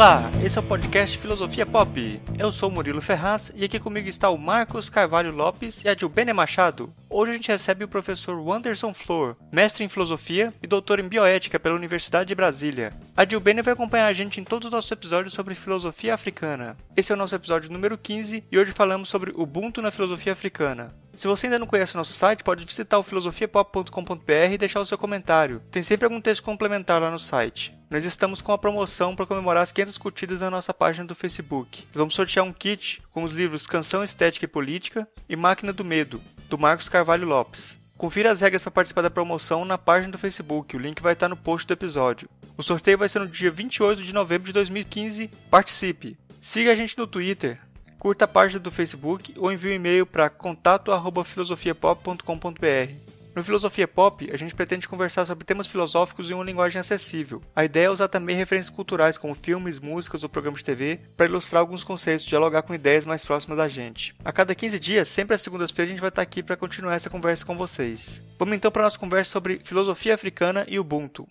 Olá, esse é o podcast Filosofia Pop. Eu sou Murilo Ferraz e aqui comigo está o Marcos Carvalho Lopes e a Dilbene Machado. Hoje a gente recebe o professor Wanderson Flor, mestre em filosofia e doutor em bioética pela Universidade de Brasília. A Dilbene vai acompanhar a gente em todos os nossos episódios sobre filosofia africana. Esse é o nosso episódio número 15 e hoje falamos sobre Ubuntu na filosofia africana. Se você ainda não conhece o nosso site, pode visitar o filosofiapop.com.br e deixar o seu comentário. Tem sempre algum texto complementar lá no site. Nós estamos com a promoção para comemorar as 500 curtidas na nossa página do Facebook. Nós vamos sortear um kit com os livros Canção Estética e Política e Máquina do Medo, do Marcos Carvalho Lopes. Confira as regras para participar da promoção na página do Facebook, o link vai estar no post do episódio. O sorteio vai ser no dia 28 de novembro de 2015. Participe! Siga a gente no Twitter, curta a página do Facebook ou envie um e-mail para contato@filosofiapop.com.br. No Filosofia Pop, a gente pretende conversar sobre temas filosóficos em uma linguagem acessível. A ideia é usar também referências culturais como filmes, músicas ou programas de TV para ilustrar alguns conceitos, dialogar com ideias mais próximas da gente. A cada 15 dias, sempre às segundas-feiras, a gente vai estar aqui para continuar essa conversa com vocês. Vamos então para a nossa conversa sobre filosofia africana e Ubuntu.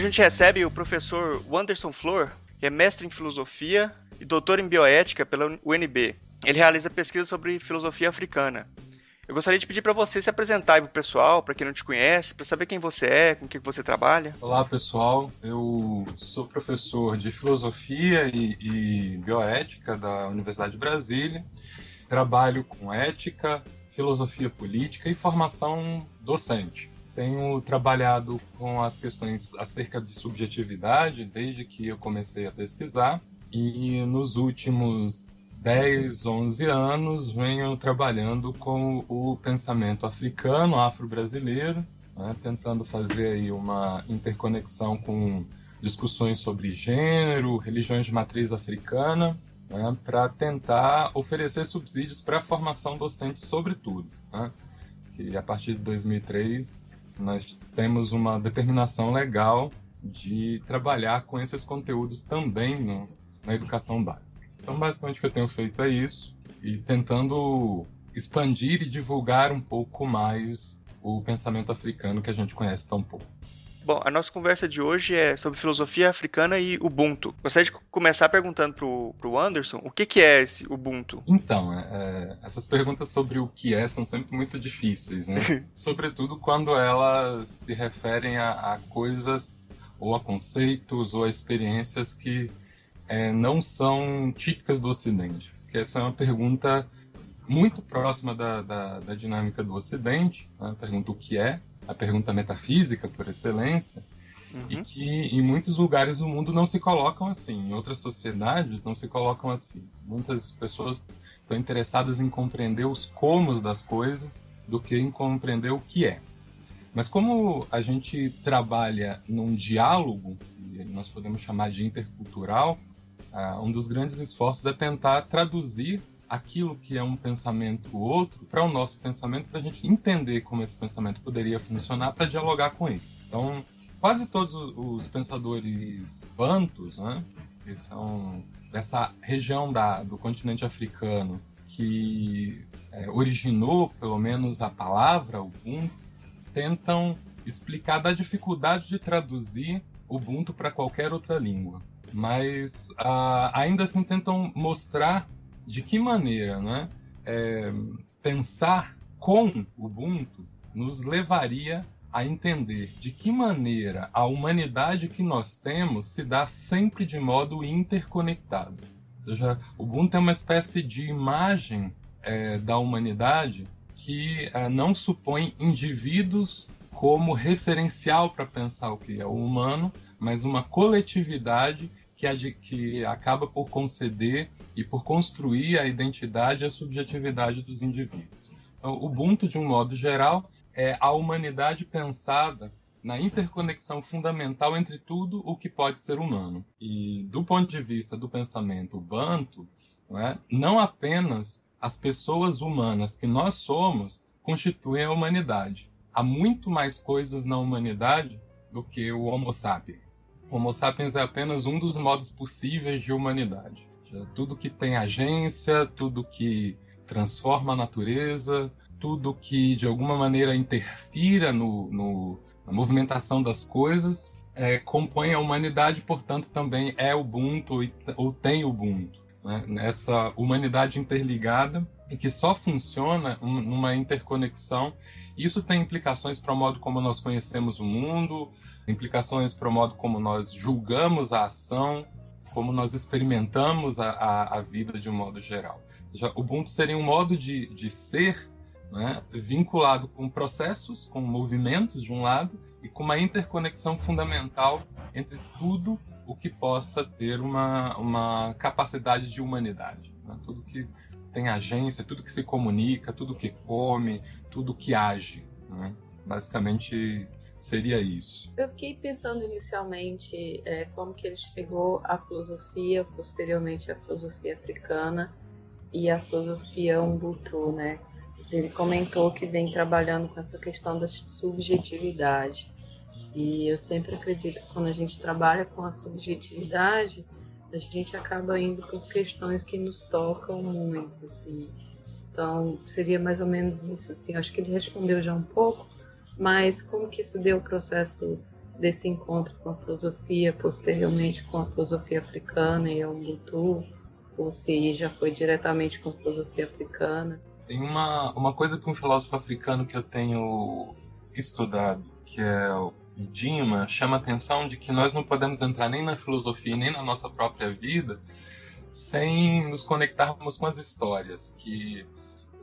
Hoje a gente recebe o professor Wanderson Flor, que é mestre em filosofia e doutor em bioética pela UNB. Ele realiza pesquisas sobre filosofia africana. Eu gostaria de pedir para você se apresentar aí pro pessoal, para quem não te conhece, para saber quem você é, com o que você trabalha. Olá, pessoal. Eu sou professor de filosofia e, e bioética da Universidade de Brasília. Trabalho com ética, filosofia política e formação docente tenho trabalhado com as questões acerca de subjetividade desde que eu comecei a pesquisar e nos últimos 10, 11 anos venho trabalhando com o pensamento africano, afro-brasileiro, né, tentando fazer aí uma interconexão com discussões sobre gênero, religiões de matriz africana, né, para tentar oferecer subsídios para a formação docente, sobretudo. Né, que a partir de 2003 nós temos uma determinação legal de trabalhar com esses conteúdos também no, na educação básica. Então, basicamente, o que eu tenho feito é isso e tentando expandir e divulgar um pouco mais o pensamento africano que a gente conhece tão pouco. Bom, a nossa conversa de hoje é sobre filosofia africana e Ubuntu. Gostaria de começar perguntando pro, pro Anderson o que, que é esse Ubuntu? Então, é, é essas perguntas sobre o que é são sempre muito difíceis, né? Sobretudo quando elas se referem a, a, coisas ou a conceitos ou a experiências que é, não são típicas do Ocidente. Porque essa é uma pergunta muito próxima da, da, da dinâmica do Ocidente, né? pergunta o que é, a pergunta metafísica por excelência, uhum. e que em muitos lugares do mundo não se colocam assim, em outras sociedades não se colocam assim. Muitas pessoas estão interessadas em compreender os comos das coisas do que em compreender o que é. Mas como a gente trabalha num diálogo, nós podemos chamar de intercultural, uh, um dos grandes esforços é tentar traduzir aquilo que é um pensamento outro para o nosso pensamento, para a gente entender como esse pensamento poderia funcionar para dialogar com ele. Então, quase todos os pensadores bantus, né, que são dessa região da, do continente africano, que é, originou pelo menos a palavra Ubuntu, tentam explicar da dificuldade de traduzir Ubuntu para qualquer outra língua. Mas ah, ainda assim tentam mostrar de que maneira né, é, pensar com Ubuntu nos levaria a entender de que maneira a humanidade que nós temos se dá sempre de modo interconectado. Ou seja, Ubuntu é uma espécie de imagem é, da humanidade que é, não supõe indivíduos como referencial para pensar o que é o humano, mas uma coletividade que, que acaba por conceder e por construir a identidade e a subjetividade dos indivíduos. Então, o Ubuntu, de um modo geral, é a humanidade pensada na interconexão fundamental entre tudo o que pode ser humano. E do ponto de vista do pensamento Ubuntu, não, é, não apenas as pessoas humanas que nós somos constituem a humanidade. Há muito mais coisas na humanidade do que o Homo sapiens. Homo sapiens é apenas um dos modos possíveis de humanidade. Tudo que tem agência, tudo que transforma a natureza, tudo que de alguma maneira interfira no, no na movimentação das coisas é, compõe a humanidade, portanto também é Ubuntu ou tem Ubuntu. Né? Nessa humanidade interligada e que só funciona numa interconexão. Isso tem implicações para o modo como nós conhecemos o mundo, implicações para o modo como nós julgamos a ação, como nós experimentamos a, a, a vida de um modo geral. Ou seja, o Ubuntu seria um modo de, de ser né, vinculado com processos, com movimentos de um lado, e com uma interconexão fundamental entre tudo o que possa ter uma, uma capacidade de humanidade. Né? Tudo que tem agência, tudo que se comunica, tudo que come, tudo que age. Né? Basicamente seria isso. Eu fiquei pensando inicialmente é, como que ele chegou à filosofia, posteriormente à filosofia africana e à filosofia Ubuntu, né? Ele comentou que vem trabalhando com essa questão da subjetividade. E eu sempre acredito que quando a gente trabalha com a subjetividade, a gente acaba indo por questões que nos tocam muito, assim. Então, seria mais ou menos isso, assim. Acho que ele respondeu já um pouco, mas como que se deu o processo desse encontro com a filosofia, posteriormente com a filosofia africana e a Ubuntu, ou se já foi diretamente com a filosofia africana? Tem uma, uma coisa que um filósofo africano que eu tenho estudado, que é o Dima, chama a atenção de que nós não podemos entrar nem na filosofia nem na nossa própria vida sem nos conectarmos com as histórias que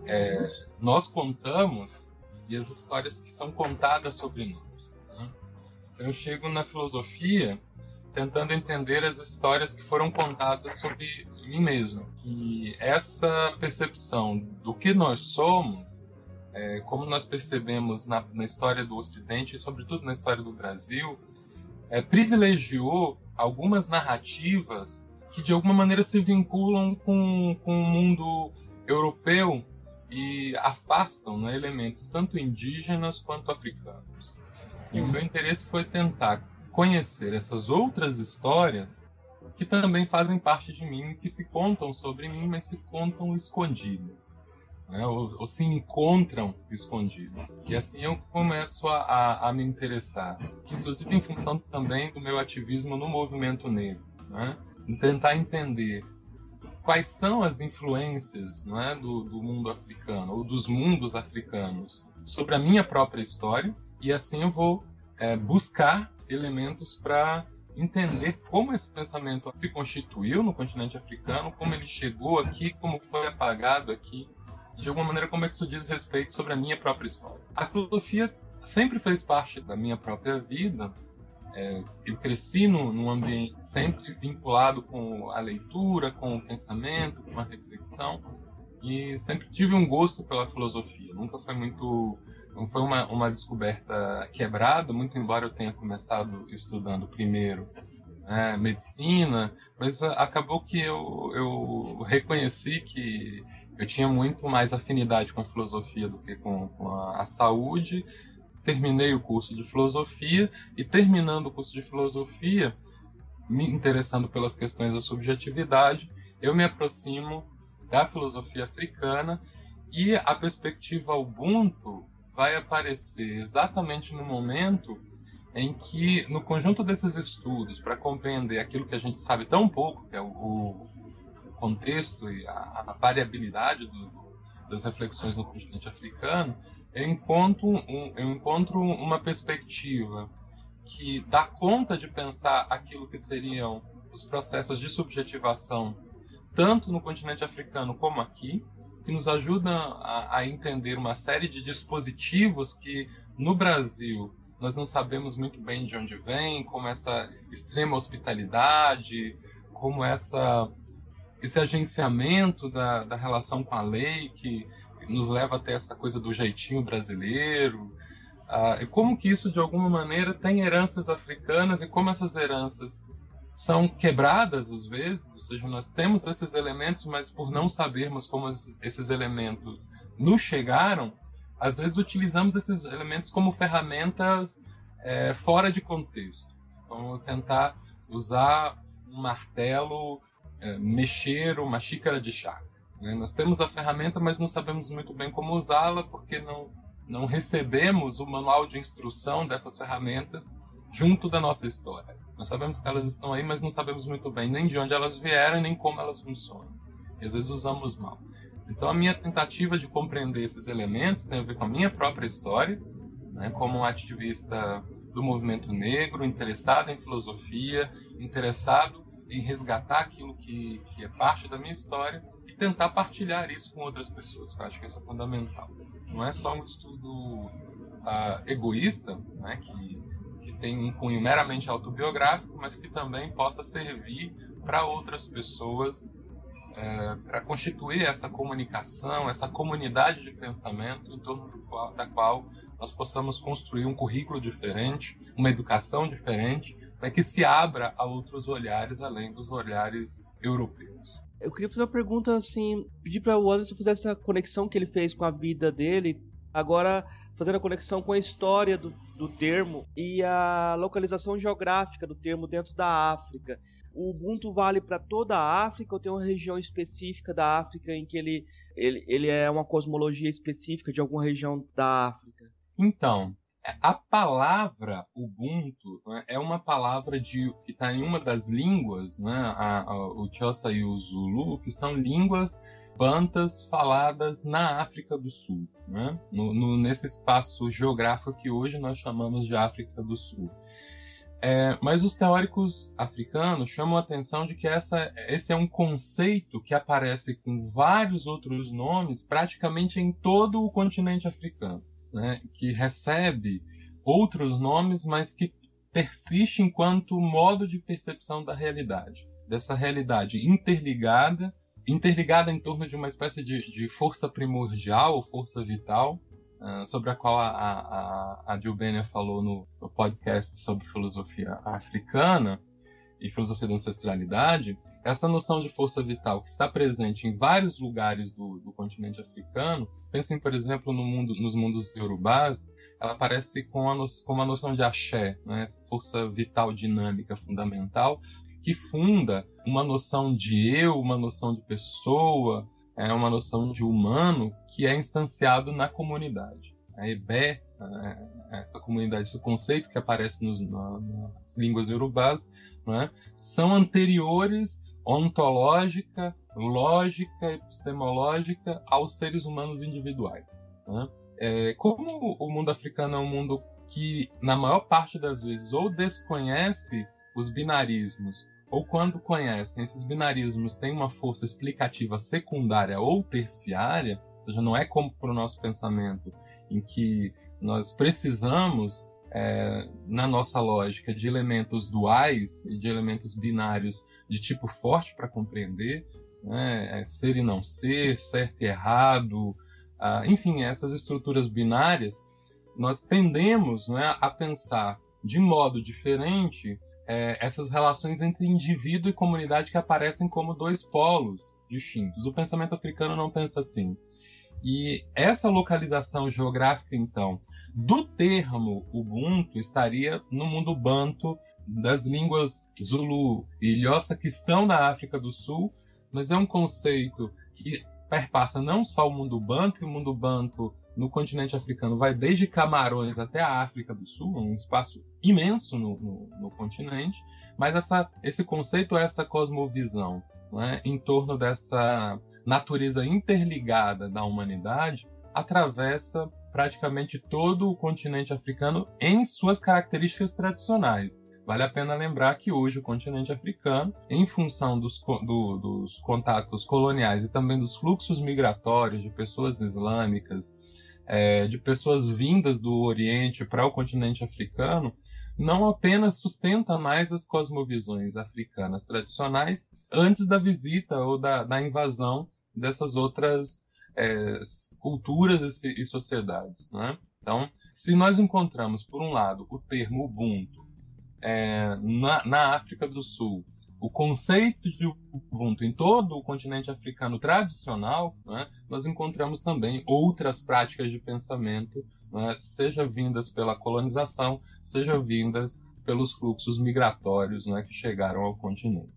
é, nós contamos e as histórias que são contadas sobre nós. Né? Eu chego na filosofia tentando entender as histórias que foram contadas sobre mim mesmo. E essa percepção do que nós somos, é, como nós percebemos na, na, história do Ocidente e sobretudo na história do Brasil, é, privilegiou algumas narrativas que de alguma maneira se vinculam com, com o mundo europeu e afastam né, elementos tanto indígenas quanto africanos. E o meu interesse foi tentar conhecer essas outras histórias que também fazem parte de mim, que se contam sobre mim, mas se contam escondidas. Né? Ou, ou, se encontram escondidas. E assim eu começo a, a, a, me interessar, inclusive em função também do meu ativismo no movimento negro, né? tentar entender quais são as influências é, do, do mundo africano, ou dos mundos africanos, sobre a minha própria história, e assim eu vou é, buscar elementos para entender como esse pensamento se constituiu no continente africano, como ele chegou aqui, como foi apagado aqui, de alguma maneira como é que isso diz respeito sobre a minha própria história. A filosofia sempre fez parte da minha própria vida. É, eu cresci num, ambiente sempre vinculado com a leitura, com o pensamento, com a reflexão, e sempre tive um gosto pela filosofia. Nunca foi muito não foi uma, uma descoberta quebrada, muito embora eu tenha começado estudando primeiro né, medicina, mas acabou que eu, eu reconheci que eu tinha muito mais afinidade com a filosofia do que com, com a, a saúde. Terminei o curso de filosofia e terminando o curso de filosofia, me interessando pelas questões da subjetividade, eu me aproximo da filosofia africana e a perspectiva Ubuntu vai aparecer exatamente no momento em que, no conjunto desses estudos, para compreender aquilo que a gente sabe tão pouco, que é o, o contexto e a, a variabilidade do, das reflexões no continente africano, eu encontro, um, eu encontro uma perspectiva que dá conta de pensar aquilo que seriam os processos de subjetivação, tanto no continente africano como aqui, que nos ajuda a, a entender uma série de dispositivos que no Brasil nós não sabemos muito bem de onde vem, como essa extrema hospitalidade, como essa esse agenciamento da, da relação com a lei que nos leva até essa coisa do jeitinho brasileiro, e como que isso de alguma maneira tem heranças africanas e como essas heranças são quebradas às vezes, ou seja, nós temos esses elementos, mas por não sabermos como esses elementos nos chegaram, às vezes utilizamos esses elementos como ferramentas é, fora de contexto. Então, tentar usar um martelo, é, mexer uma xícara de chá. Né? Nós temos a ferramenta, mas não sabemos muito bem como usá-la, porque não, não recebemos o manual de instrução dessas ferramentas junto da nossa história. Nós sabemos que elas estão aí, mas não sabemos muito bem nem de onde elas vieram, nem como elas funcionam. E às vezes usamos mal. Então a minha tentativa de compreender esses elementos tem a ver com a minha própria história, né, como um ativista do movimento negro, interessado em filosofia, interessado em resgatar aquilo que, que é parte da minha história tentar partilhar isso com outras pessoas. Eu acho que isso é fundamental. Não é só um estudo uh, egoísta, né, que, que tem um cunho meramente autobiográfico, mas que também possa servir para outras pessoas é, para constituir essa comunicação, essa comunidade de pensamento em torno qual, da qual nós possamos construir um currículo diferente, uma educação diferente, para que se abra a outros olhares além dos olhares europeus. Eu queria fazer uma pergunta assim, pedir para o Anderson fazer essa conexão que ele fez com a vida dele, agora fazendo a conexão com a história do, do termo e a localização geográfica do termo dentro da África. O Ubuntu vale para toda a África ou tem uma região específica da África em que ele, ele, ele é uma cosmologia específica de alguma região da África? Então, a palavra Ubuntu né, é uma palavra de, que está em uma das línguas, né, a, a, o Xhosa e o Zulu, que são línguas bantas faladas na África do Sul, né, no, no, nesse espaço geográfico que hoje nós chamamos de África do Sul. É, mas os teóricos africanos chamam a atenção de que essa, esse é um conceito que aparece com vários outros nomes praticamente em todo o continente africano né, que recebe outros nomes, mas que persiste enquanto modo de percepção da realidade, dessa realidade interligada, interligada em torno de uma espécie de, de força primordial ou força vital, uh, sobre a qual a, a, a falou no, no podcast sobre filosofia africana e filosofia da ancestralidade, essa noção de força vital que está presente em vários lugares do, do continente africano, pensem, por exemplo, no mundo, nos mundos yorubás, ela aparece com a, no, com a noção de axé, né? força vital dinâmica fundamental, que funda uma noção de eu, uma noção de pessoa, é uma noção de humano que é instanciado na comunidade. A Ebé, é, essa comunidade, esse conceito que aparece nos, na, nas línguas yorubás, né, são anteriores ontológica, lógica, epistemológica aos seres humanos individuais. Né? É, como o mundo africano é um mundo que, na maior parte das vezes, ou desconhece os binarismos, ou quando conhecem, esses binarismos têm uma força explicativa secundária ou terciária, ou seja, não é como para o nosso pensamento, em que nós precisamos, é, na nossa lógica, de elementos duais e de elementos binários de tipo forte para compreender, né? É ser e não ser, certo e errado, enfim, essas estruturas binárias, nós tendemos né, a pensar de modo diferente é, essas relações entre indivíduo e comunidade que aparecem como dois polos distintos. O pensamento africano não pensa assim. E essa localização geográfica, então, do termo Ubuntu estaria no mundo banto das línguas Zulu e Lhosa que estão na África do Sul, mas é um conceito que perpassa não só o mundo banto, e o mundo banto no continente africano vai desde Camarões até a África do Sul, um espaço imenso no, no, no continente, mas essa, esse conceito, essa cosmovisão né, em torno dessa natureza interligada da humanidade atravessa praticamente todo o continente africano em suas características tradicionais. Vale a pena lembrar que hoje o continente africano, em função dos, do, dos contatos coloniais e também dos fluxos migratórios de pessoas islâmicas, é, de pessoas vindas do Oriente para o continente africano, não apenas sustenta mais as cosmovisões africanas tradicionais antes da visita ou da, da invasão dessas outras é, culturas e, e sociedades. Né? Então, se nós encontramos, por um lado, o termo Ubuntu é, na, na, África do Sul, o conceito de Ubuntu em todo o continente africano tradicional, né, nós encontramos também outras práticas de pensamento, né, seja vindas pela colonização, seja vindas pelos fluxos migratórios né, que chegaram ao continente.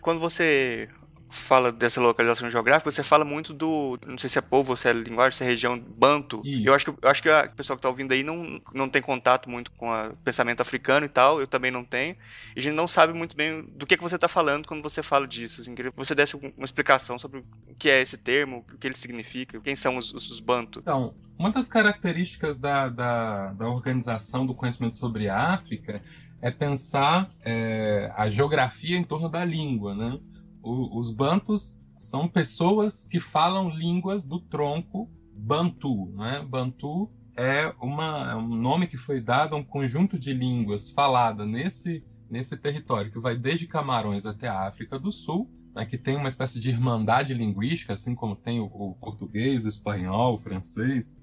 Quando você fala dessa localização geográfica, você fala muito do, não sei se é povo se é linguagem, se é região banto. Isso. Eu acho que eu acho que a pessoa que está ouvindo aí não, não tem contato muito com o pensamento africano e tal, eu também não tenho. E a gente não sabe muito bem do que, que você está falando quando você fala disso. Assim, queria que você desse uma explicação sobre o que é esse termo, o que ele significa, quem são os, os, os banto. Então, uma das características da, da, da organização do conhecimento sobre a África é pensar é, a geografia em torno da língua, né? O, os bantus são pessoas que falam línguas do tronco bantu, né? Bantu é, uma, é um nome que foi dado a um conjunto de línguas falada nesse nesse território que vai desde Camarões até a África do Sul, né, que tem uma espécie de irmandade linguística, assim como tem o, o português, o espanhol, o francês,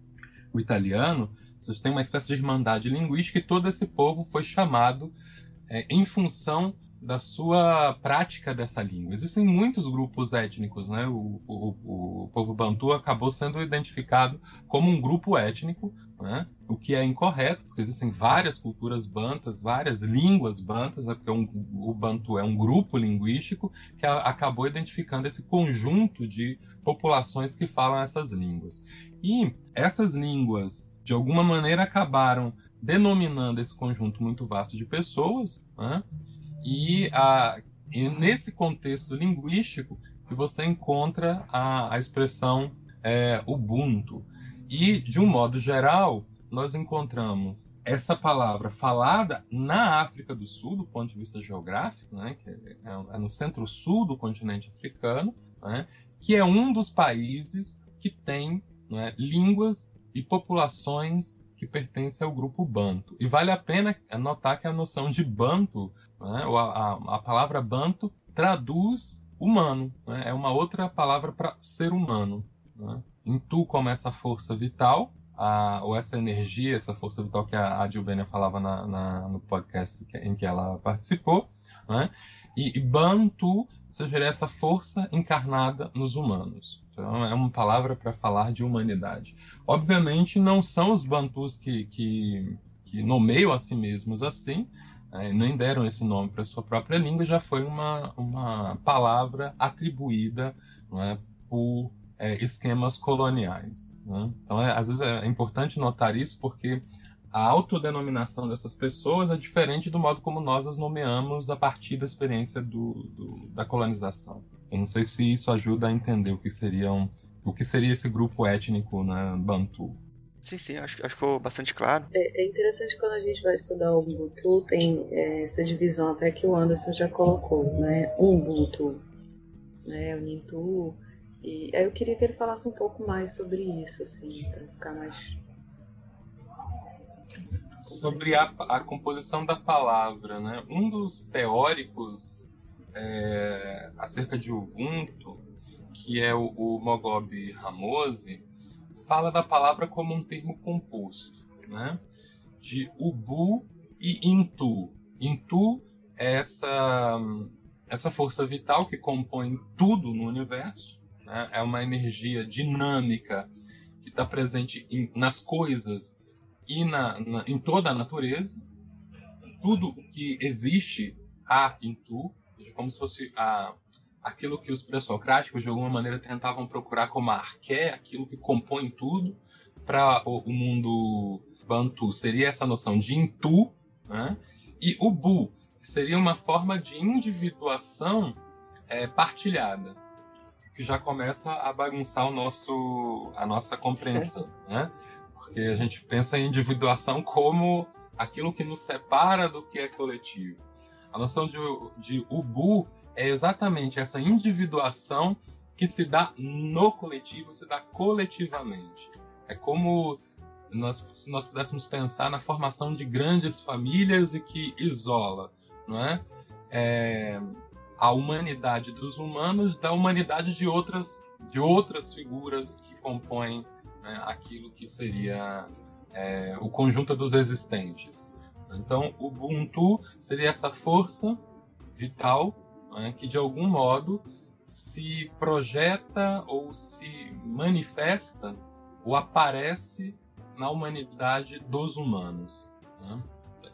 o italiano, tem uma espécie de irmandade linguística e todo esse povo foi chamado é, em função da sua prática dessa língua. Existem muitos grupos étnicos, né? O, o, o povo bantu acabou sendo identificado como um grupo étnico, né? o que é incorreto, porque existem várias culturas bantas, várias línguas bantas, né? porque um, o bantu é um grupo linguístico que a, acabou identificando esse conjunto de populações que falam essas línguas. E essas línguas, de alguma maneira, acabaram denominando esse conjunto muito vasto de pessoas, né? E, a, e nesse contexto linguístico que você encontra a, a expressão é, Ubuntu. E, de um modo geral, nós encontramos essa palavra falada na África do Sul, do ponto de vista geográfico, né, que é, é no centro-sul do continente africano, né, que é um dos países que tem né, línguas e populações que pertencem ao grupo Banto. E vale a pena notar que a noção de Banto né? A, a, palavra banto traduz humano, né? é uma outra palavra para ser humano. Né? Em tu como essa força vital, a, ou essa energia, essa força vital que a, a Gilbênia falava na, na, no podcast em que ela participou, né? e, e Bantu seja essa força encarnada nos humanos. Então, é uma palavra para falar de humanidade. Obviamente, não são os Bantus que, que, que nomeiam a si mesmos assim, né, nem deram esse nome para sua própria língua, já foi uma, uma palavra atribuída é, por é, esquemas coloniais. Né? Então, é, às vezes é importante notar isso porque a autodenominação dessas pessoas é diferente do modo como nós as nomeamos a partir da experiência do, do, da colonização. Eu não sei se isso ajuda a entender o que seriam o que seria esse grupo étnico né, bantu. Sim, sim, acho, acho que ficou bastante claro. É, é, interessante quando a gente vai estudar o Ubuntu, tem é, essa divisão até que o Anderson já colocou, né? Ubuntu, né? O Nintu. E aí eu queria que ele falasse um pouco mais sobre isso, assim, para ficar mais. Sobre a, a composição da palavra, né? Um dos teóricos é, acerca de Ubuntu, que é o, o Mogobe Ramose, fala da palavra como um termo composto, né? de ubu e intu. Intu é essa, essa força vital que compõe tudo no universo, né? é uma energia dinâmica que está presente em, nas coisas e na, na, em toda a natureza. Tudo que existe há em tu, como se fosse a, aquilo que os pré-socráticos de alguma maneira tentavam procurar como arqué, aquilo que compõe tudo, para o, o, mundo bantu seria essa noção de intu, né? e o bu seria uma forma de individuação é, partilhada, que já começa a bagunçar o nosso, a nossa compreensão, né? porque a gente pensa em individuação como aquilo que nos separa do que é coletivo. A noção de, de ubu é exatamente essa individuação que se dá no coletivo, se dá coletivamente. É como nós, se nós pudéssemos pensar na formação de grandes famílias e que isola, não é? é a humanidade dos humanos da humanidade de outras de outras figuras que compõem né, aquilo que seria é, o conjunto dos existentes. Então, o Ubuntu seria essa força vital né, que de algum modo se projeta ou se manifesta ou aparece na humanidade dos humanos. Né?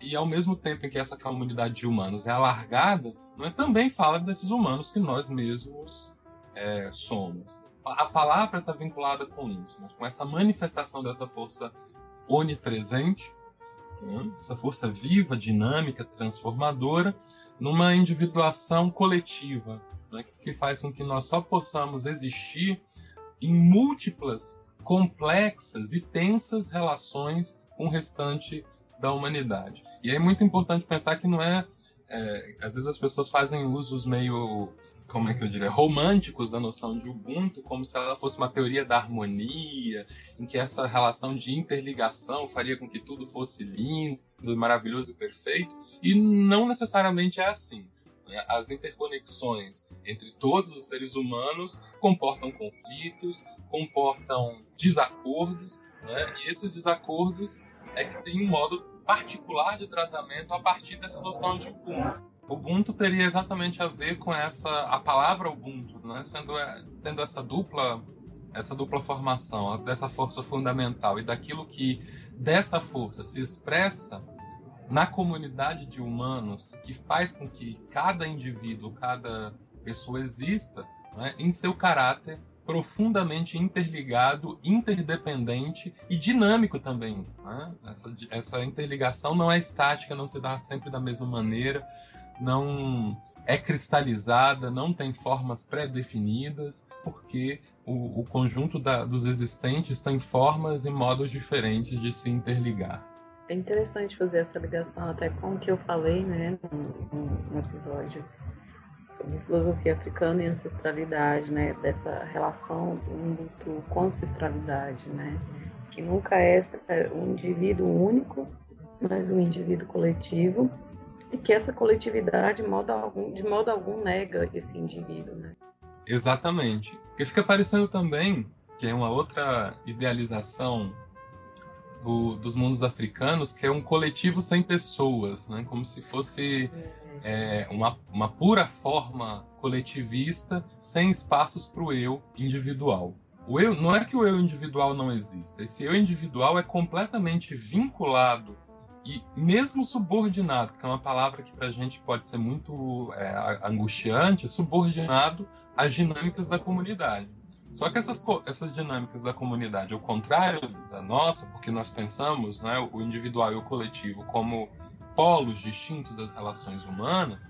E ao mesmo tempo em que essa comunidade de humanos é alargada, é, também fala desses humanos que nós mesmos é, somos. A palavra está vinculada com isso, né? com essa manifestação dessa força onipresente, né? essa força viva, dinâmica, transformadora, numa individuação coletiva, né? que faz com que nós só possamos existir em múltiplas, complexas e tensas relações com o restante da humanidade. E é muito importante pensar que não é, é às vezes as pessoas fazem usos meio como é que eu diria, românticos da noção de Ubuntu, como se ela fosse uma teoria da harmonia, em que essa relação de interligação faria com que tudo fosse lindo, maravilhoso e perfeito, e não necessariamente é assim. Né? As interconexões entre todos os seres humanos comportam conflitos, comportam desacordos, né? e esses desacordos é que tem um modo particular de tratamento a partir dessa noção de Ubuntu. Ubuntu teria exatamente a ver com essa a palavra Ubuntu, né? Sendo é, tendo essa dupla essa dupla formação dessa força fundamental e daquilo que dessa força se expressa na comunidade de humanos que faz com que cada indivíduo, cada pessoa exista né, em seu caráter profundamente interligado, interdependente e dinâmico também. Né? Essa, essa interligação não é estática, não se dá sempre da mesma maneira não é cristalizada, não tem formas pré-definidas, porque o, o conjunto da, dos existentes tem formas e modos diferentes de se interligar. É interessante fazer essa ligação até com o que eu falei né, no, episódio sobre filosofia africana e ancestralidade, né, dessa relação do com ancestralidade, né, que nunca é, é um indivíduo único, mas um indivíduo coletivo e que essa coletividade, de modo algum, de modo algum nega esse indivíduo, né? Exatamente. Porque fica parecendo também que é uma outra idealização do, dos mundos africanos, que é um coletivo sem pessoas, né? como se fosse é, uma, uma pura forma coletivista sem espaços para o eu individual. O eu não é que o eu individual não exista. Esse eu individual é completamente vinculado e mesmo subordinado, que é uma palavra que para a gente pode ser muito é, angustiante, subordinado às dinâmicas da comunidade. Só que essas, essas dinâmicas da comunidade, ao contrário da nossa, porque nós pensamos né, o individual e o coletivo como polos distintos das relações humanas,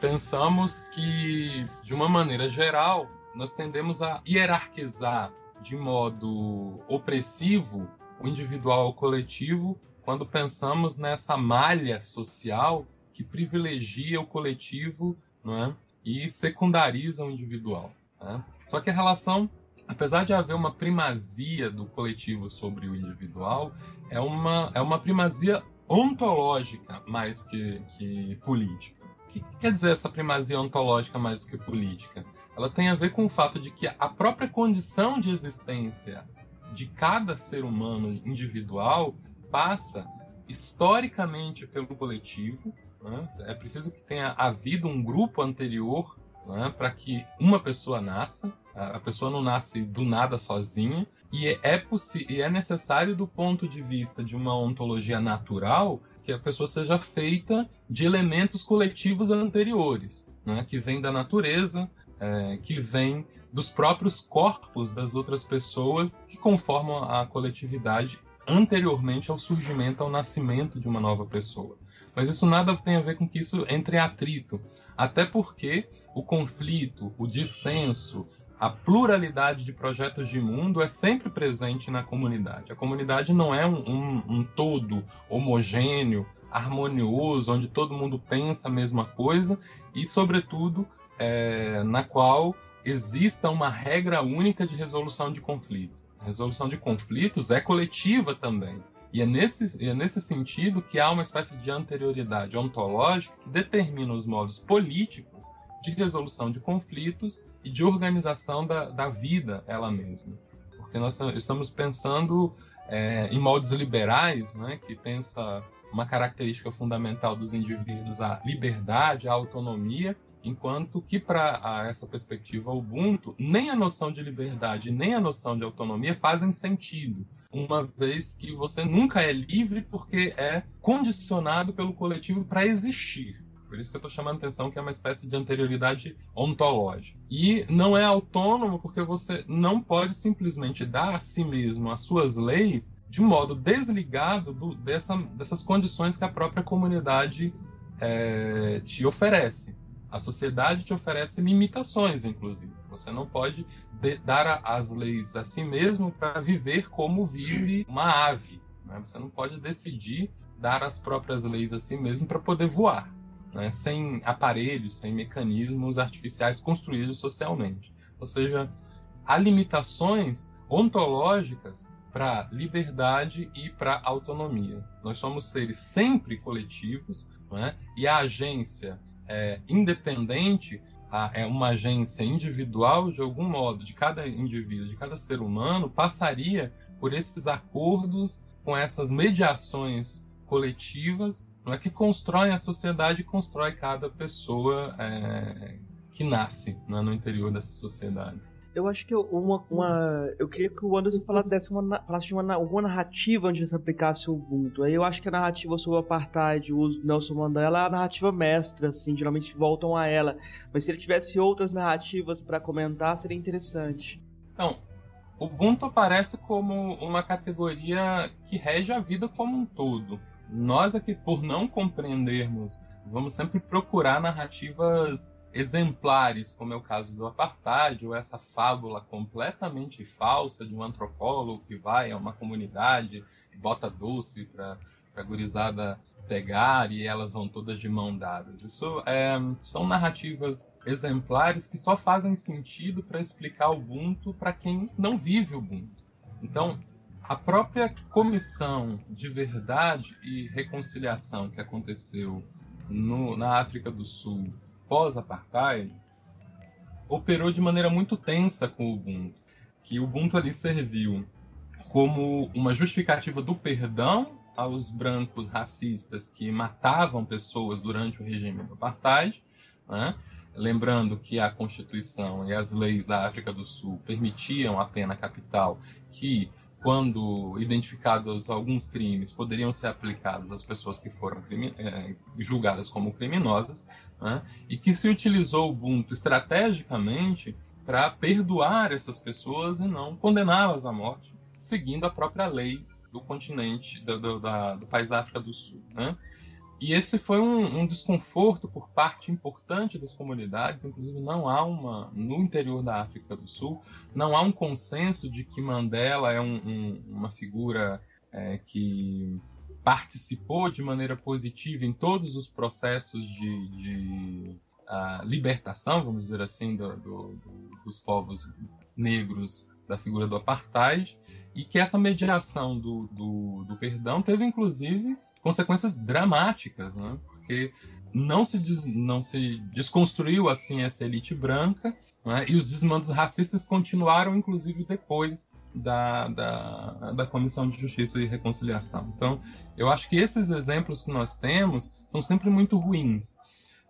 pensamos que, de uma maneira geral, nós tendemos a hierarquizar de modo opressivo o individual ao coletivo quando pensamos nessa malha social que privilegia o coletivo não é? e secundariza o individual. Né? Só que a relação, apesar de haver uma primazia do coletivo sobre o individual, é uma, é uma primazia ontológica mais que, que política. O que quer dizer essa primazia ontológica mais do que política? Ela tem a ver com o fato de que a própria condição de existência de cada ser humano individual passa historicamente pelo coletivo. Né? É preciso que tenha havido um grupo anterior né, para que uma pessoa nasça. A pessoa não nasce do nada sozinha. E é, é, e é necessário, do ponto de vista de uma ontologia natural, que a pessoa seja feita de elementos coletivos anteriores, né, que vêm da natureza, é, que vêm dos próprios corpos das outras pessoas que conformam a coletividade anteriormente ao surgimento, ao nascimento de uma nova pessoa. Mas isso nada tem a ver com que isso entre atrito, até porque o conflito, o dissenso, a pluralidade de projetos de mundo é sempre presente na comunidade. A comunidade não é um, um, um todo homogêneo, harmonioso, onde todo mundo pensa a mesma coisa e, sobretudo, é, na qual exista uma regra única de resolução de conflito. A resolução de conflitos é coletiva também. E é nesse, é nesse sentido que há uma espécie de anterioridade ontológica que determina os modos políticos de resolução de conflitos e de organização da, da vida ela mesma. Porque nós estamos pensando é, em moldes liberais, né, que pensa uma característica fundamental dos indivíduos a liberdade, a autonomia, Enquanto que, para essa perspectiva Ubuntu, nem a noção de liberdade, nem a noção de autonomia fazem sentido, uma vez que você nunca é livre porque é condicionado pelo coletivo para existir. Por isso que eu estou chamando a atenção que é uma espécie de anterioridade ontológica. E não é autônomo porque você não pode simplesmente dar a si mesmo as suas leis de modo desligado do, dessa, dessas condições que a própria comunidade é, te oferece. A sociedade te oferece limitações, inclusive. Você não pode de, dar as leis a si mesmo para viver como vive uma ave. Né? Você não pode decidir dar as próprias leis a si mesmo para poder voar, né? sem aparelhos, sem mecanismos artificiais construídos socialmente. Ou seja, há limitações ontológicas para liberdade e para autonomia. Nós somos seres sempre coletivos, né? e a agência é, independente a, é uma agência individual, de algum modo, de cada indivíduo, de cada ser humano, passaria por esses acordos com essas mediações coletivas não é que constroem a sociedade constrói cada pessoa é, que nasce né, no interior dessas sociedades. Eu acho que uma, uma, eu queria que o Anderson falasse, desse uma, falasse de uma, alguma narrativa onde se aplicasse o Ubuntu. Aí eu acho que a narrativa sobre o apartheid, o uso do Nelson Mandela, é a narrativa mestra, assim, geralmente voltam a ela. Mas se ele tivesse outras narrativas para comentar, seria interessante. Então, Ubuntu aparece como uma categoria que rege a vida como um todo. Nós aqui, por não compreendermos, vamos sempre procurar narrativas exemplares, como é o caso do apartheid, ou essa fábula completamente falsa de um antropólogo que vai a uma comunidade e bota doce para a gurizada pegar e elas vão todas de mão dadas. Isso é, são narrativas exemplares que só fazem sentido para explicar o Ubuntu para quem não vive o Ubuntu. Então, a própria comissão de verdade e reconciliação que aconteceu no, na África do Sul pós-apartheid operou de maneira muito tensa com o Ubuntu, que o Ubuntu ali serviu como uma justificativa do perdão aos brancos racistas que matavam pessoas durante o regime do apartheid, né? lembrando que a Constituição e as leis da África do Sul permitiam a pena capital que quando identificados alguns crimes, poderiam ser aplicados às pessoas que foram é, julgadas como criminosas, né? e que se utilizou o Ubuntu estrategicamente para perdoar essas pessoas e não condená-las à morte, seguindo a própria lei do continente, do, do, da, do país da África do Sul. Né? E esse foi um, um, desconforto por parte importante das comunidades, inclusive não há uma, no interior da África do Sul, não há um consenso de que Mandela é um, um, uma figura é, que participou de maneira positiva em todos os processos de, de uh, libertação, vamos dizer assim, do, do, dos povos negros da figura do apartheid, e que essa mediação do, do, do perdão teve, inclusive, consequências dramáticas, né? porque não se, des, não se desconstruiu assim essa elite branca né? e os desmandos racistas continuaram, inclusive, depois da, da, da Comissão de Justiça e Reconciliação. Então, eu acho que esses exemplos que nós temos são sempre muito ruins.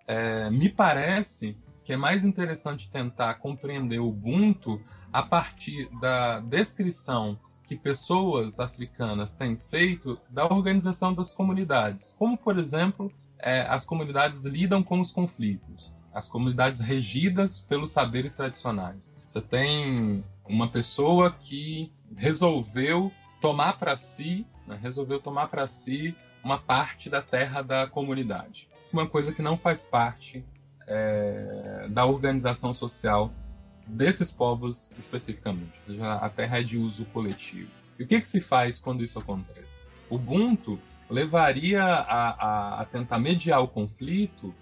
É, me parece que é mais interessante tentar compreender o Ubuntu a partir da descrição que pessoas africanas têm feito da organização das comunidades, como, por exemplo, é, as comunidades lidam com os conflitos, as comunidades regidas pelos saberes tradicionais. Você tem uma pessoa que resolveu tomar para si, né, resolveu tomar para si uma parte da terra da comunidade, uma coisa que não faz parte é, da organização social desses povos especificamente, ou seja, a terra é de uso coletivo. E o que, que se faz quando isso acontece? Ubuntu levaria a, a, a tentar mediar o conflito,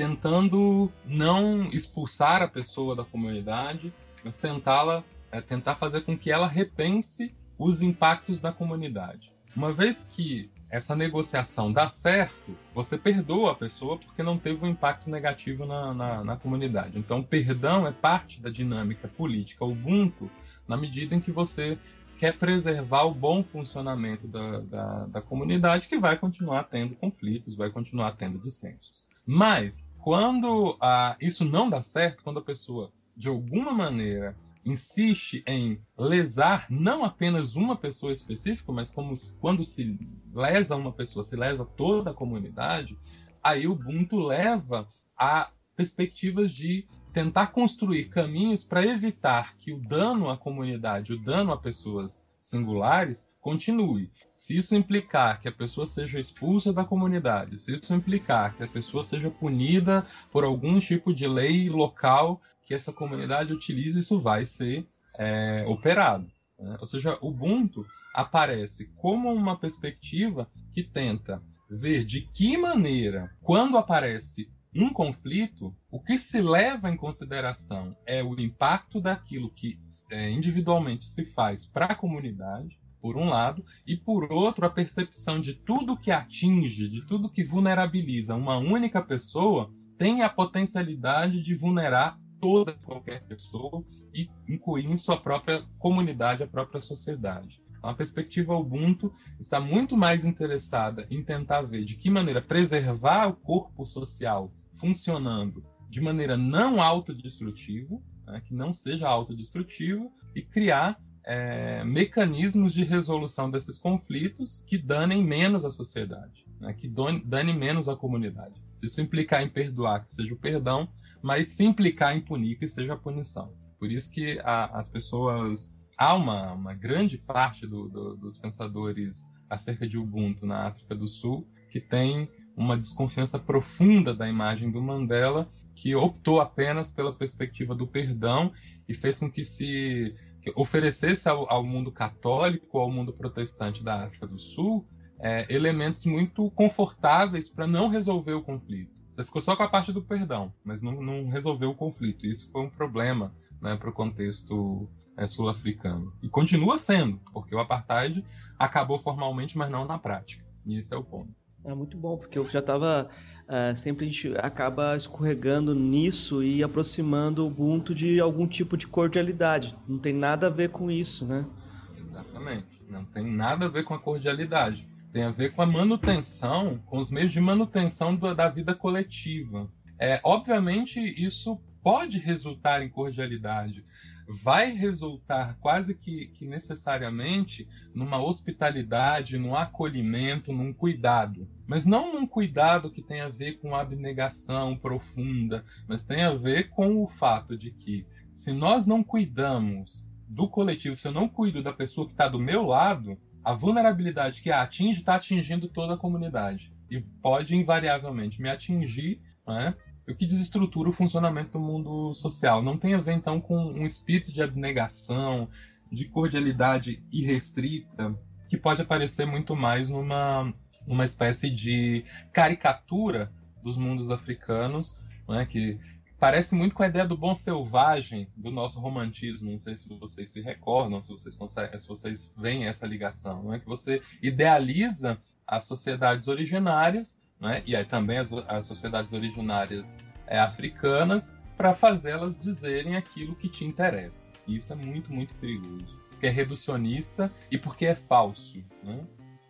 tentando não expulsar a pessoa da comunidade, mas tentá-la, é, tentar fazer com que ela repense os impactos da comunidade. Uma vez que essa negociação dá certo, você perdoa a pessoa porque não teve um impacto negativo na, na, na comunidade. Então, perdão é parte da dinâmica política Ubuntu na medida em que você quer preservar o bom funcionamento da, da, da comunidade, que vai continuar tendo conflitos, vai continuar tendo dissensos. Mas, quando ah, isso não dá certo, quando a pessoa, de alguma maneira, insiste em lesar não apenas uma pessoa específica, mas como quando se lesa uma pessoa, se lesa toda a comunidade, aí o Ubuntu leva a perspectivas de tentar construir caminhos para evitar que o dano à comunidade, o dano a pessoas singulares, continue. Se isso implicar que a pessoa seja expulsa da comunidade, se isso implicar que a pessoa seja punida por algum tipo de lei local que essa comunidade utilize, isso vai ser é, operado. Né? Ou seja, o Ubuntu aparece como uma perspectiva que tenta ver de que maneira, quando aparece um conflito, o que se leva em consideração é o impacto daquilo que é, individualmente se faz para a comunidade, por um lado, e por outro, a percepção de tudo que atinge, de tudo que vulnerabiliza uma única pessoa, tem a potencialidade de vulnerar toda qualquer pessoa e incluir em sua própria comunidade, a própria sociedade. Então, a perspectiva Ubuntu está muito mais interessada em tentar ver de que maneira preservar o corpo social funcionando de maneira não autodestrutiva, né, que não seja autodestrutivo, e criar é, mecanismos de resolução desses conflitos que danem menos a sociedade, né, que dane menos a comunidade. Se isso implicar em perdoar, que seja o perdão, mas se implicar em punir, que seja a punição. Por isso que a, as pessoas. Há uma, uma grande parte do, do, dos pensadores acerca de Ubuntu na África do Sul que tem uma desconfiança profunda da imagem do Mandela, que optou apenas pela perspectiva do perdão e fez com que se oferecesse ao, ao mundo católico, ao mundo protestante da África do Sul, é, elementos muito confortáveis para não resolver o conflito. Você ficou só com a parte do perdão, mas não, não resolveu o conflito. Isso foi um problema né, para o contexto é, sul-africano. E continua sendo, porque o apartheid acabou formalmente, mas não na prática. E esse é o ponto. É muito bom, porque eu já estava. Uh, sempre a gente acaba escorregando nisso e aproximando o Ubuntu de algum tipo de cordialidade. Não tem nada a ver com isso, né? Exatamente. Não tem nada a ver com a cordialidade. Tem a ver com a manutenção, com os meios de manutenção da, da vida coletiva. É, obviamente, isso pode resultar em cordialidade, vai resultar quase que, que, necessariamente numa hospitalidade, num acolhimento, num cuidado. Mas não num cuidado que tenha a ver com abnegação profunda, mas tem a ver com o fato de que se nós não cuidamos do coletivo, se eu não cuido da pessoa que está do meu lado, a vulnerabilidade que a atinge está atingindo toda a comunidade. E pode invariavelmente me atingir né, o que desestrutura o funcionamento do mundo social. Não tem a ver, então, com um espírito de abnegação, de cordialidade irrestrita, que pode aparecer muito mais numa uma espécie de caricatura dos mundos africanos, né, que parece muito com a ideia do bom selvagem do nosso romantismo. Não sei se vocês se recordam, se vocês conseguem, se vocês veem essa ligação, né, que você idealiza as sociedades originárias né? e aí também as, as sociedades originárias é, africanas, para fazê-las dizerem aquilo que te interessa. E isso é muito, muito perigoso. Porque é reducionista e porque é falso. Né?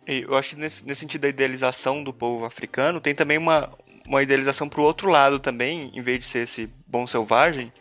Eu acho que nesse, nesse sentido da idealização do povo africano, tem também uma, uma idealização para o outro lado também, em vez de ser esse bom selvagem,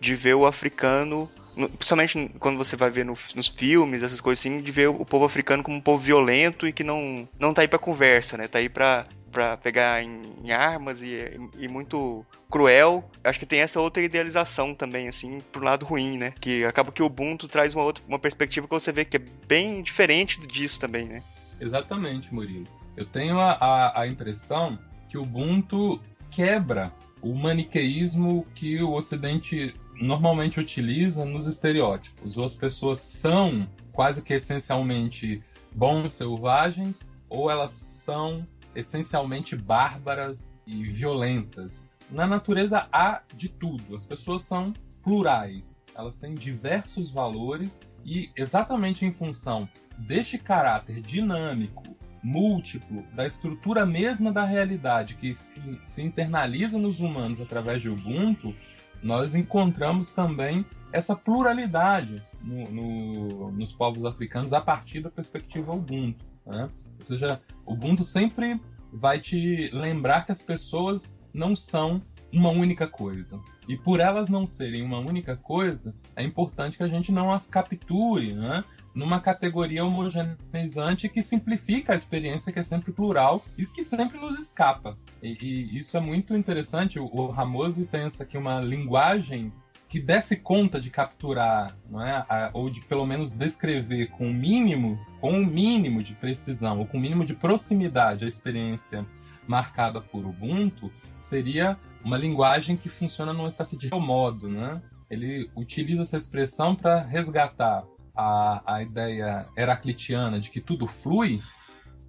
de ver o africano principalmente quando você vai ver no, nos filmes, essas coisas assim, de ver o povo africano como um povo violento e que não, não tá aí pra conversa, né? Tá aí pra para pegar em, em armas e, e, muito cruel. Acho que tem essa outra idealização também, assim, pro lado ruim, né? Que acaba que o Ubuntu traz uma outra uma perspectiva que você vê que é bem diferente disso também, né? Exatamente, Murilo. Eu tenho a, a, a impressão que o Ubuntu quebra o maniqueísmo que o Ocidente normalmente utiliza nos estereótipos. Ou as pessoas são quase que essencialmente bons selvagens, ou elas são essencialmente bárbaras e violentas. Na natureza há de tudo. As pessoas são plurais. Elas têm diversos valores e exatamente em função deste caráter dinâmico, múltiplo, da estrutura mesma da realidade que se, se internaliza nos humanos através de Ubuntu, nós encontramos também essa pluralidade no, no, nos povos africanos a partir da perspectiva Ubuntu. Né? Ou seja, Ubuntu sempre vai te lembrar que as pessoas não são uma única coisa. E por elas não serem uma única coisa, é importante que a gente não as capture, né? Numa categoria homogeneizante que simplifica a experiência, que é sempre plural e que sempre nos escapa. E, e isso é muito interessante. O, o Ramosi pensa que uma linguagem que desse conta de capturar, é? A, ou de pelo menos descrever com o mínimo, com o mínimo de precisão, ou com o mínimo de proximidade a experiência marcada por Ubuntu, seria uma linguagem que funciona numa espécie de modo, né? Ele utiliza essa expressão para resgatar a, a ideia heraclitiana de que tudo flui,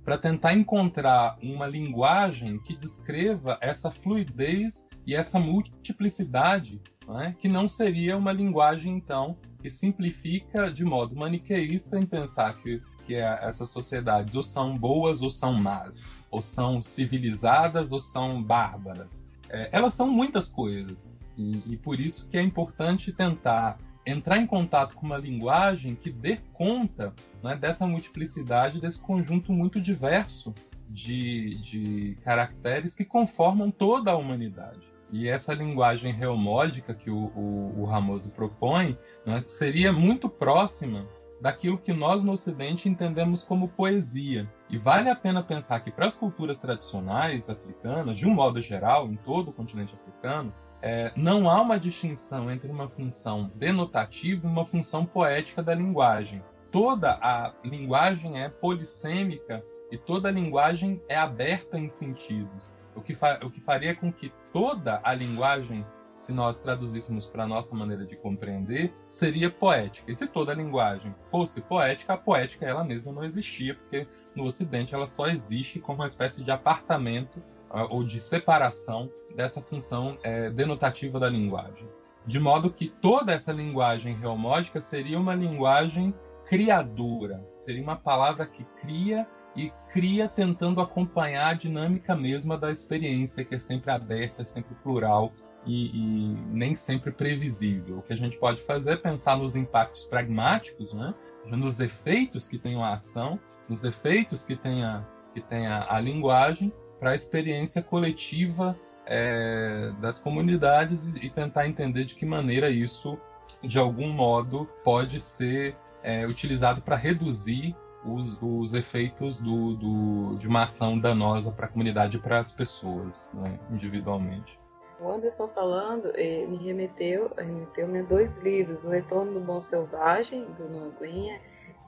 para tentar encontrar uma linguagem que descreva essa fluidez e essa multiplicidade, né, que não seria uma linguagem, então, que simplifica de modo maniqueísta em pensar que, que é, essas sociedades ou são boas ou são más, ou são civilizadas ou são bárbaras. É, elas são muitas coisas, e, e por isso que é importante tentar entrar em contato com uma linguagem que dê conta né, dessa multiplicidade, desse conjunto muito diverso de, de caracteres que conformam toda a humanidade. E essa linguagem reomódica que o, o, o Ramoso propõe né, seria muito próxima daquilo que nós no Ocidente entendemos como poesia. E vale a pena pensar que para as culturas tradicionais africanas, de um modo geral, em todo o continente africano, é, não há uma distinção entre uma função denotativa e uma função poética da linguagem. Toda a linguagem é polissêmica e toda a linguagem é aberta em sentidos. O que, o que faria com que toda a linguagem, se nós traduzíssemos para a nossa maneira de compreender, seria poética. E se toda a linguagem fosse poética, a poética ela mesma não existia, porque no Ocidente ela só existe como uma espécie de apartamento ou de separação dessa função é, denotativa da linguagem. De modo que toda essa linguagem reomódica seria uma linguagem criadora, seria uma palavra que cria e cria tentando acompanhar a dinâmica mesma da experiência, que é sempre aberta, sempre plural e, e, nem sempre previsível. O que a gente pode fazer é pensar nos impactos pragmáticos, né? nos efeitos que tem a ação, nos efeitos que tem a, que tem a, a linguagem, para a experiência coletiva é, das comunidades e, tentar entender de que maneira isso, de algum modo, pode ser é, utilizado para reduzir os, os efeitos do, do, de uma ação danosa para a comunidade e para as pessoas, né, individualmente. O Anderson falando eh, me remeteu, remeteu-me a dois livros, O Retorno do Bom Selvagem, do Noguinha,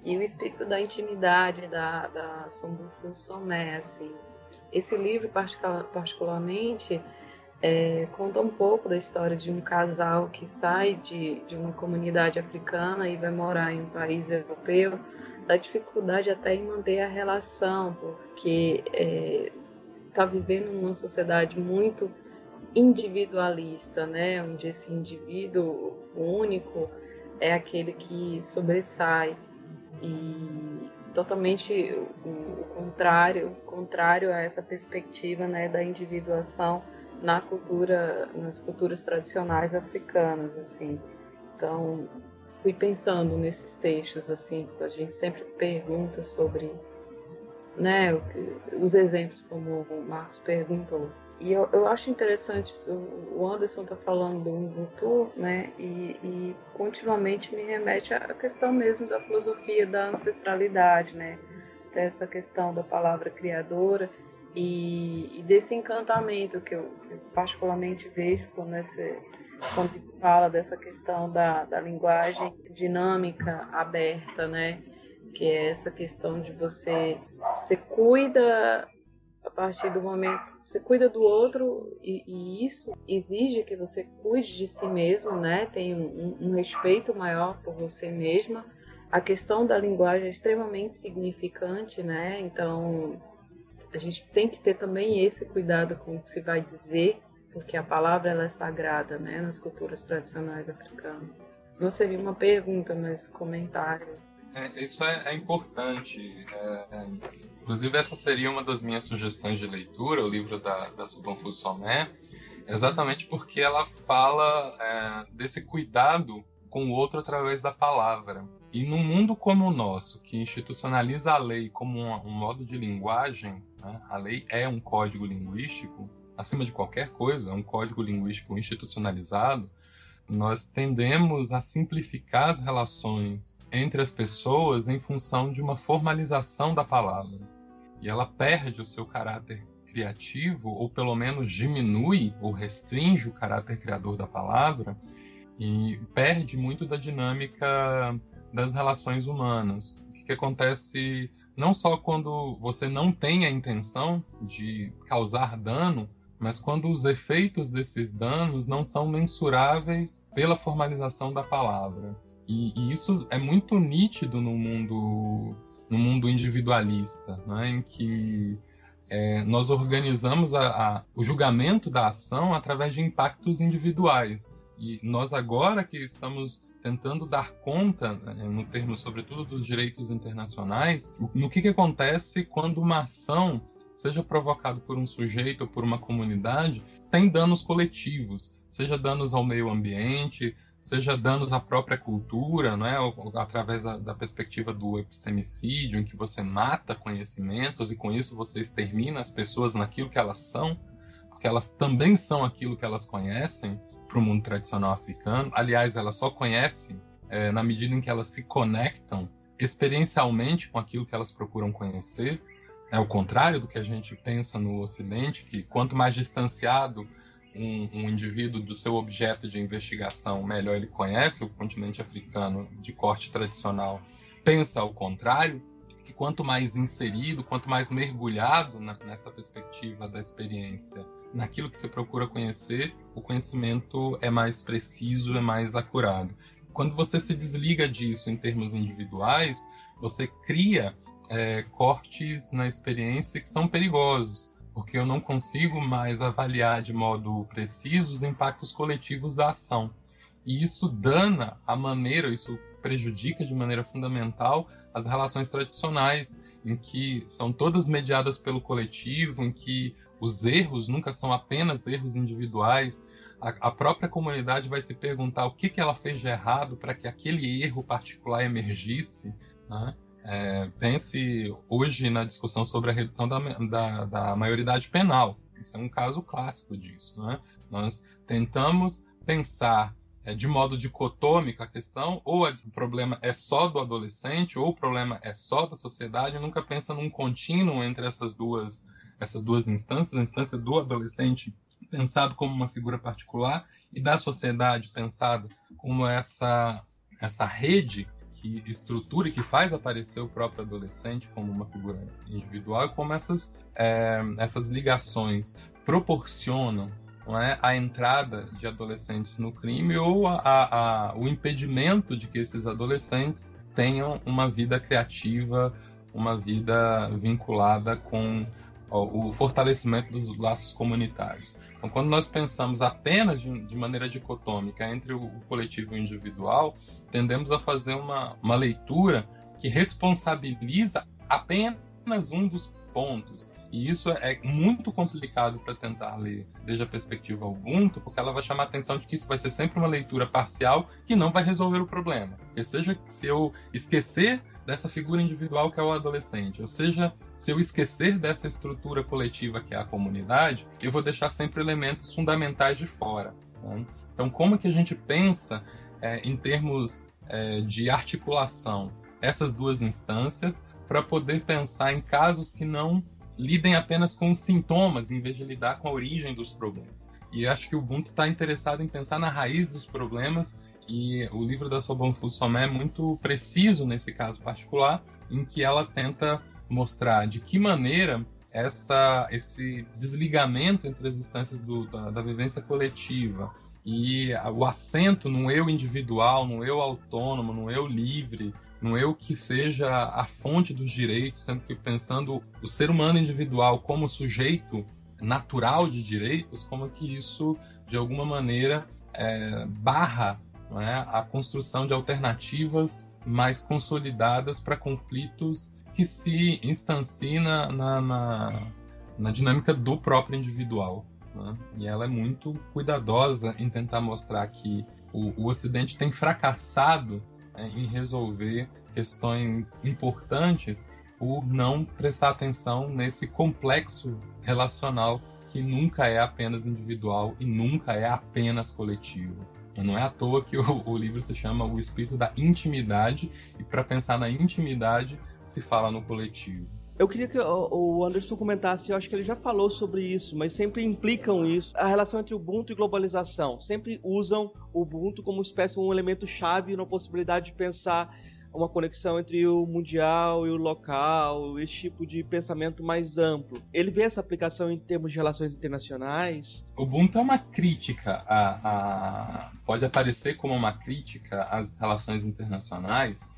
e O Espírito da Intimidade, da, da Sombufu Somé, assim, esse livro, particularmente, é, conta um pouco da história de um casal que sai de, de uma comunidade africana e vai morar em um país europeu, da dificuldade até em manter a relação, porque está é, vivendo numa sociedade muito individualista, né? onde esse indivíduo único é aquele que sobressai. E totalmente o, o contrário, contrário a essa perspectiva né, da individuação na cultura, nas culturas tradicionais africanas, assim. Então, fui pensando nesses textos, assim, a gente sempre pergunta sobre, né, os exemplos como o Marcos perguntou, e eu, eu acho interessante, o Anderson está falando do Ubuntu, né? E, e, continuamente me remete à questão mesmo da filosofia da ancestralidade, né? Dessa questão da palavra criadora e, e desse encantamento que eu, que eu, particularmente vejo quando, esse, quando fala dessa questão da, da linguagem dinâmica, aberta, né? Que é essa questão de você, você cuida a partir do momento você cuida do outro e, e, isso exige que você cuide de si mesmo, né? Tem um, um, respeito maior por você mesma. A questão da linguagem é extremamente significante, né? Então a gente tem que ter também esse cuidado com o que se vai dizer, porque a palavra ela é sagrada, né? Nas culturas tradicionais africanas. Não seria uma pergunta, mas comentários. É, isso é, é importante. É, é Inclusive, essa seria uma das minhas sugestões de leitura, o livro da, da Subonfu Somé, exatamente porque ela fala é, desse cuidado com o outro através da palavra. E num mundo como o nosso, que institucionaliza a lei como um, um modo de linguagem, né? a lei é um código linguístico, acima de qualquer coisa, é um código linguístico institucionalizado, nós tendemos a simplificar as relações entre as pessoas em função de uma formalização da palavra. E ela perde o seu caráter criativo, ou pelo menos diminui ou restringe o caráter criador da palavra, e perde muito da dinâmica das relações humanas. O que, acontece não só quando você não tem a intenção de causar dano, mas quando os efeitos desses danos não são mensuráveis pela formalização da palavra. E, e isso é muito nítido no mundo, no mundo individualista, né, em que é, nós organizamos a, a, o julgamento da ação através de impactos individuais. E nós agora que estamos tentando dar conta, né, no termo sobretudo dos direitos internacionais, no que, que acontece quando uma ação, seja provocada por um sujeito ou por uma comunidade, tem danos coletivos, seja danos ao meio ambiente, seja danos à própria cultura, não é? através da, da, perspectiva do epistemicídio, em que você mata conhecimentos e com isso você extermina as pessoas naquilo que elas são, porque elas também são aquilo que elas conhecem para o mundo tradicional africano. Aliás, elas só conhecem é, na medida em que elas se conectam experiencialmente com aquilo que elas procuram conhecer. É o contrário do que a gente pensa no Ocidente, que quanto mais distanciado um, um, indivíduo do seu objeto de investigação, melhor ele conhece o continente africano de corte tradicional, pensa ao contrário, que quanto mais inserido, quanto mais mergulhado na, nessa perspectiva da experiência, naquilo que você procura conhecer, o conhecimento é mais preciso, é mais acurado. Quando você se desliga disso em termos individuais, você cria é, cortes na experiência que são perigosos porque eu não consigo mais avaliar de modo preciso os impactos coletivos da ação. E isso dana a maneira, isso prejudica de maneira fundamental as relações tradicionais, em que são todas mediadas pelo coletivo, em que os erros nunca são apenas erros individuais. A, a própria comunidade vai se perguntar o que, que ela fez de errado para que aquele erro particular emergisse. Né? É, pense hoje na discussão sobre a redução da, da, da maioridade penal. Isso é um caso clássico disso. Né? Nós tentamos pensar é, de modo dicotômico a questão, ou o problema é só do adolescente, ou o problema é só da sociedade, nunca pensa num contínuo entre essas duas, essas duas instâncias, a instância do adolescente pensado como uma figura particular e da sociedade pensado como essa, essa rede que estrutura e que faz aparecer o próprio adolescente como uma figura individual, como essas, é, essas ligações proporcionam é, a entrada de adolescentes no crime ou a, a, a, o impedimento de que esses adolescentes tenham uma vida criativa, uma vida vinculada com o fortalecimento dos laços comunitários. Então, quando nós pensamos apenas de, de maneira dicotômica entre o, o coletivo e o individual, tendemos a fazer uma, uma leitura que responsabiliza apenas um dos pontos. E isso é muito complicado para tentar ler desde a perspectiva Ubuntu, porque ela vai chamar a atenção de que isso vai ser sempre uma leitura parcial que não vai resolver o problema. Porque seja se eu esquecer dessa figura individual que é o adolescente, ou seja, se eu esquecer dessa estrutura coletiva que é a comunidade, eu vou deixar sempre elementos fundamentais de fora. Né? Então, como que a gente pensa é, em termos é, de articulação essas duas instâncias para poder pensar em casos que não lidem apenas com os sintomas em vez de lidar com a origem dos problemas. E acho que o Ubuntu está interessado em pensar na raiz dos problemas e o livro da Sobon Fussomé é muito preciso nesse caso particular, em que ela tenta mostrar de que maneira essa, esse desligamento entre as instâncias do, da, da vivência coletiva e o assento no eu individual, no eu autônomo, no eu livre, no eu que seja a fonte dos direitos, sendo que pensando o ser humano individual como sujeito natural de direitos, como que isso, de alguma maneira, é, barra é, a construção de alternativas mais consolidadas para conflitos que se instanciem na, na, na, na dinâmica do próprio individual. Né? E ela é muito cuidadosa em tentar mostrar que o, o Ocidente tem fracassado né, em resolver questões importantes por não prestar atenção nesse complexo relacional que nunca é apenas individual e nunca é apenas coletivo. Não é à toa que o, o livro se chama O Espírito da Intimidade, e para pensar na intimidade se fala no coletivo. Eu queria que o Anderson comentasse, eu acho que ele já falou sobre isso, mas sempre implicam isso, a relação entre Ubuntu e globalização. Sempre usam o Ubuntu como espécie um elemento chave na possibilidade de pensar uma conexão entre o mundial e o local, esse tipo de pensamento mais amplo. Ele vê essa aplicação em termos de relações internacionais? O Ubuntu é uma crítica a, a, pode aparecer como uma crítica às relações internacionais,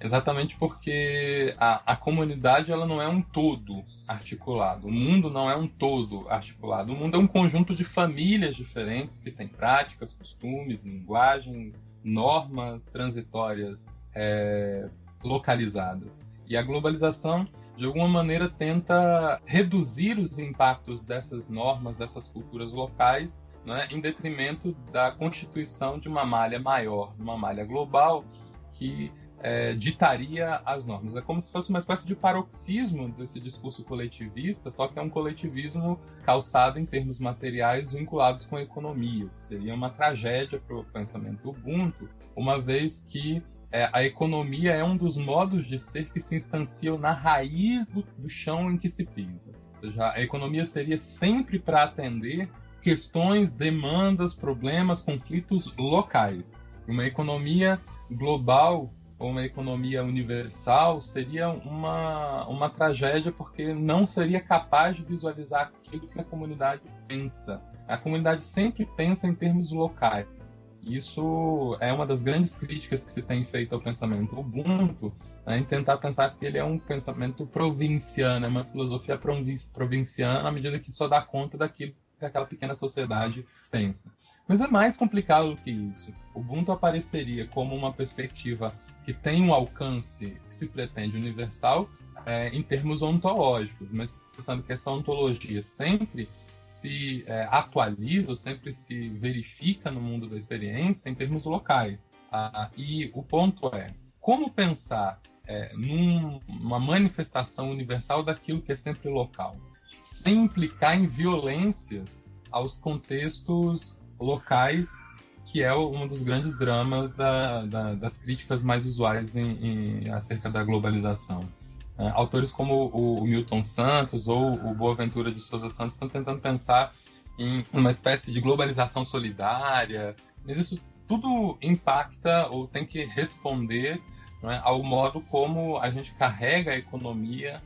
exatamente porque a, a comunidade ela não é um todo articulado. O mundo não é um todo articulado. O mundo é um conjunto de famílias diferentes que têm práticas, costumes, linguagens, normas transitórias é, localizadas. E a globalização, de alguma maneira, tenta reduzir os impactos dessas normas, dessas culturas locais, né, em detrimento da constituição de uma malha maior, uma malha global que é, ditaria as normas. É como se fosse uma espécie de paroxismo desse discurso coletivista, só que é um coletivismo calçado em termos materiais vinculados com a economia, que seria uma tragédia para o pensamento Ubuntu, uma vez que é, a economia é um dos modos de ser que se instanciam na raiz do, do chão em que se pisa. Seja, a economia seria sempre para atender questões, demandas, problemas, conflitos locais. Uma economia global ou uma economia universal seria uma, uma tragédia porque não seria capaz de visualizar aquilo que a comunidade pensa. A comunidade sempre pensa em termos locais. Isso é uma das grandes críticas que se tem feito ao pensamento Ubuntu, né, em tentar pensar que ele é um pensamento provinciano, é uma filosofia provinciana, à medida que só dá conta daquilo que aquela pequena sociedade pensa. Mas é mais complicado do que isso. O Ubuntu apareceria como uma perspectiva que tem um alcance que se pretende universal é, em termos ontológicos, mas pensando que essa ontologia sempre se é, atualiza ou sempre se verifica no mundo da experiência em termos locais. Ah, e o ponto é como pensar é, numa manifestação universal daquilo que é sempre local, sem implicar em violências aos contextos locais, que é um dos grandes dramas da, da, das críticas mais usuais em, em, acerca da globalização. É, autores como o, Milton Santos ou o Boaventura de Souza Santos estão tentando pensar em uma espécie de globalização solidária, mas isso tudo impacta ou tem que responder é, ao modo como a gente carrega a economia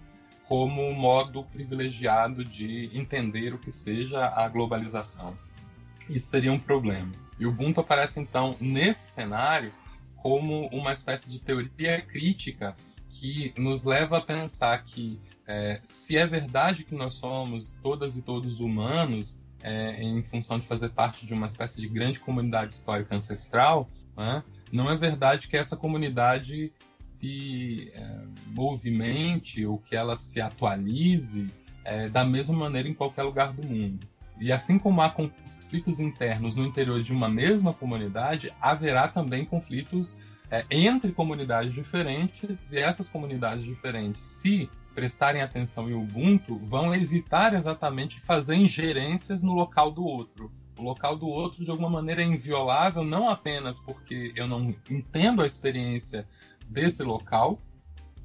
como um modo privilegiado de entender o que seja a globalização. Isso seria um problema. E o Ubuntu aparece então nesse cenário como uma espécie de teoria crítica que nos leva a pensar que é, se é verdade que nós somos todas e todos humanos, é, em função de fazer parte de uma espécie de grande comunidade histórica ancestral, né, não é verdade que essa comunidade se é, movimente ou que ela se atualize é, da mesma maneira em qualquer lugar do mundo. E assim como há conflitos internos no interior de uma mesma comunidade, haverá também conflitos é, entre comunidades diferentes e essas comunidades diferentes, se prestarem atenção em Ubuntu, vão evitar exatamente fazer ingerências no local do outro. O local do outro, de alguma maneira, é inviolável, não apenas porque eu não entendo a experiência desse local,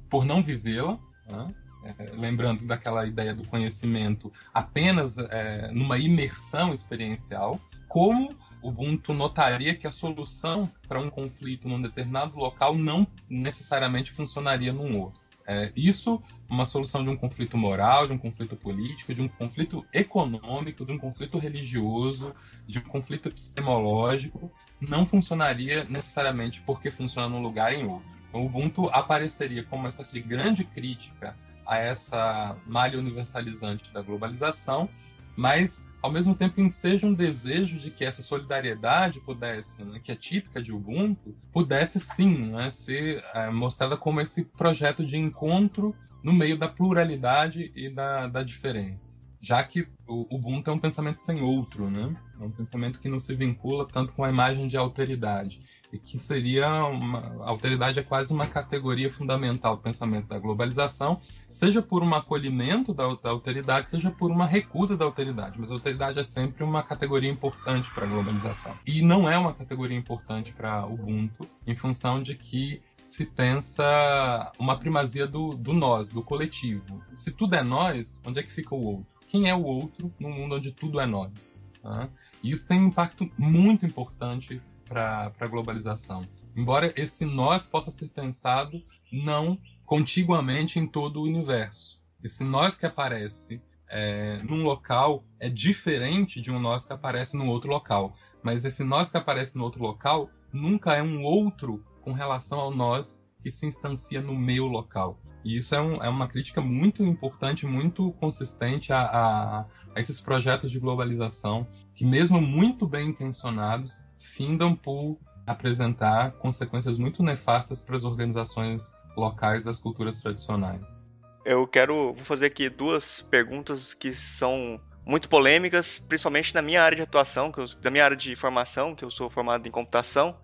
por não vivê-la, né? é, lembrando daquela ideia do conhecimento apenas é, numa imersão experiencial, como Ubuntu notaria que a solução para um conflito num determinado local não necessariamente funcionaria num outro. É, isso, uma solução de um conflito moral, de um conflito político, de um conflito econômico, de um conflito religioso, de um conflito epistemológico, não funcionaria necessariamente porque funciona num lugar em outro. Então, Ubuntu apareceria como uma espécie de grande crítica a essa malha universalizante da globalização, mas ao mesmo tempo enseja um desejo de que essa solidariedade pudesse, né, que é típica de Ubuntu, pudesse sim né, ser é, mostrada como esse projeto de encontro no meio da pluralidade e da, da diferença. já que o Ubuntu é um pensamento sem outro, né? É um pensamento que não se vincula tanto com a imagem de alteridade que seria uma a alteridade é quase uma categoria fundamental do pensamento da globalização, seja por um acolhimento da, da alteridade, seja por uma recusa da alteridade. Mas a alteridade é sempre uma categoria importante para a globalização e não é uma categoria importante para Ubuntu, em função de que se pensa uma primazia do, do nós, do coletivo. Se tudo é nós, onde é que fica o outro? Quem é o outro no mundo onde tudo é nós? Né? E isso tem um impacto muito importante para a globalização. Embora esse nós possa ser pensado não contiguamente em todo o universo. Esse nós que aparece é, num local é diferente de um nós que aparece num outro local. Mas esse nós que aparece no outro local nunca é um outro com relação ao nós que se instancia no meio local. E isso é, um, é uma crítica muito importante, muito consistente a, a, a esses projetos de globalização, que, mesmo muito bem intencionados, findam por apresentar consequências muito nefastas para as organizações locais das culturas tradicionais. Eu quero vou fazer aqui duas perguntas que são muito polêmicas, principalmente na minha área de atuação, que eu, da minha área de formação, que eu sou formado em computação.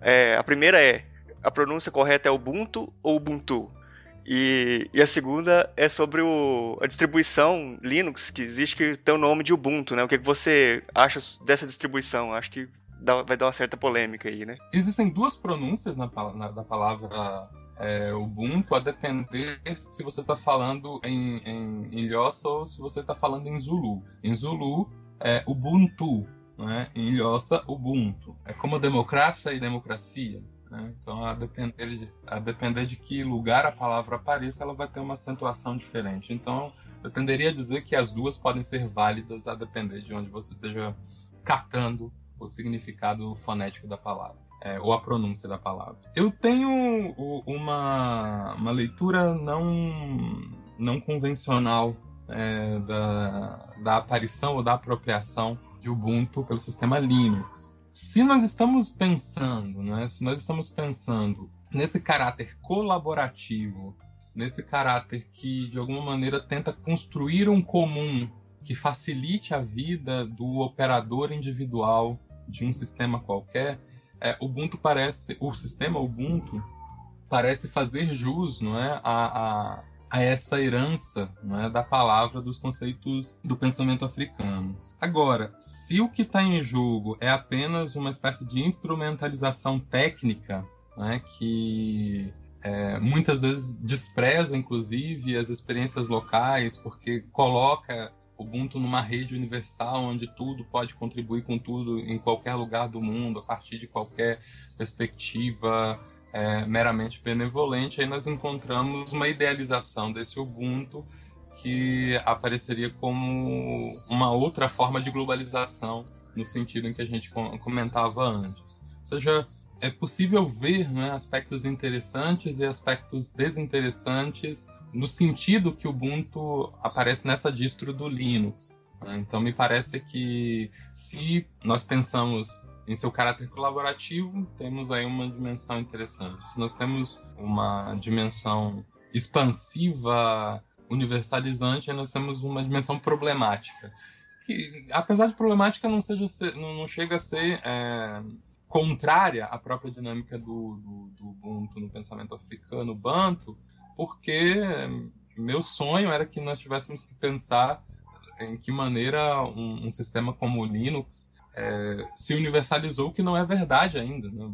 É, a primeira é: a pronúncia correta é Ubuntu ou Ubuntu? E, e a segunda é sobre o, a distribuição Linux que existe que tem o nome de Ubuntu, né? O que, que você acha dessa distribuição? Acho que vai dar uma certa polêmica aí, né? Existem duas pronúncias na, na da palavra é, Ubuntu, a depender se você está falando em, em, em Lhosa ou se você está falando em Zulu. Em Zulu é Ubuntu, né? em Lhosa Ubuntu. É como democracia e democracia. Né? Então, a depender, de, a depender de que lugar a palavra apareça, ela vai ter uma acentuação diferente. Então, eu tenderia a dizer que as duas podem ser válidas a depender de onde você esteja catando o significado fonético da palavra. É, ou a pronúncia da palavra. Eu tenho uma, uma leitura não, não convencional é, da, da aparição ou da apropriação de Ubuntu pelo sistema Linux. Se nós estamos pensando, né, se nós estamos pensando nesse caráter colaborativo, nesse caráter que de alguma maneira tenta construir um comum que facilite a vida do operador individual de um sistema qualquer, é, Ubuntu parece, o sistema Ubuntu parece fazer jus, não é, a, a, a essa herança não é, da palavra dos conceitos do pensamento africano. Agora, se o que está em jogo é apenas uma espécie de instrumentalização técnica, né, que é, muitas vezes despreza, inclusive, as experiências locais, porque coloca Ubuntu numa rede universal onde tudo pode contribuir com tudo em qualquer lugar do mundo, a partir de qualquer perspectiva é, meramente benevolente, aí nós encontramos uma idealização desse Ubuntu que apareceria como uma outra forma de globalização, no sentido em que a gente comentava antes. Ou seja, é possível ver né, aspectos interessantes e aspectos desinteressantes no sentido que o Ubuntu aparece nessa distro do Linux. Né? Então, me parece que se nós pensamos em seu caráter colaborativo, temos aí uma dimensão interessante. Se nós temos uma dimensão expansiva, universalizante, nós temos uma dimensão problemática. Que, apesar de problemática, não, seja, não, não chega a ser é, contrária à própria dinâmica do, do, do Ubuntu no pensamento africano, Banto, porque meu sonho era que nós tivéssemos que pensar em que maneira um, um sistema como o Linux é, se universalizou, que não é verdade ainda. Né?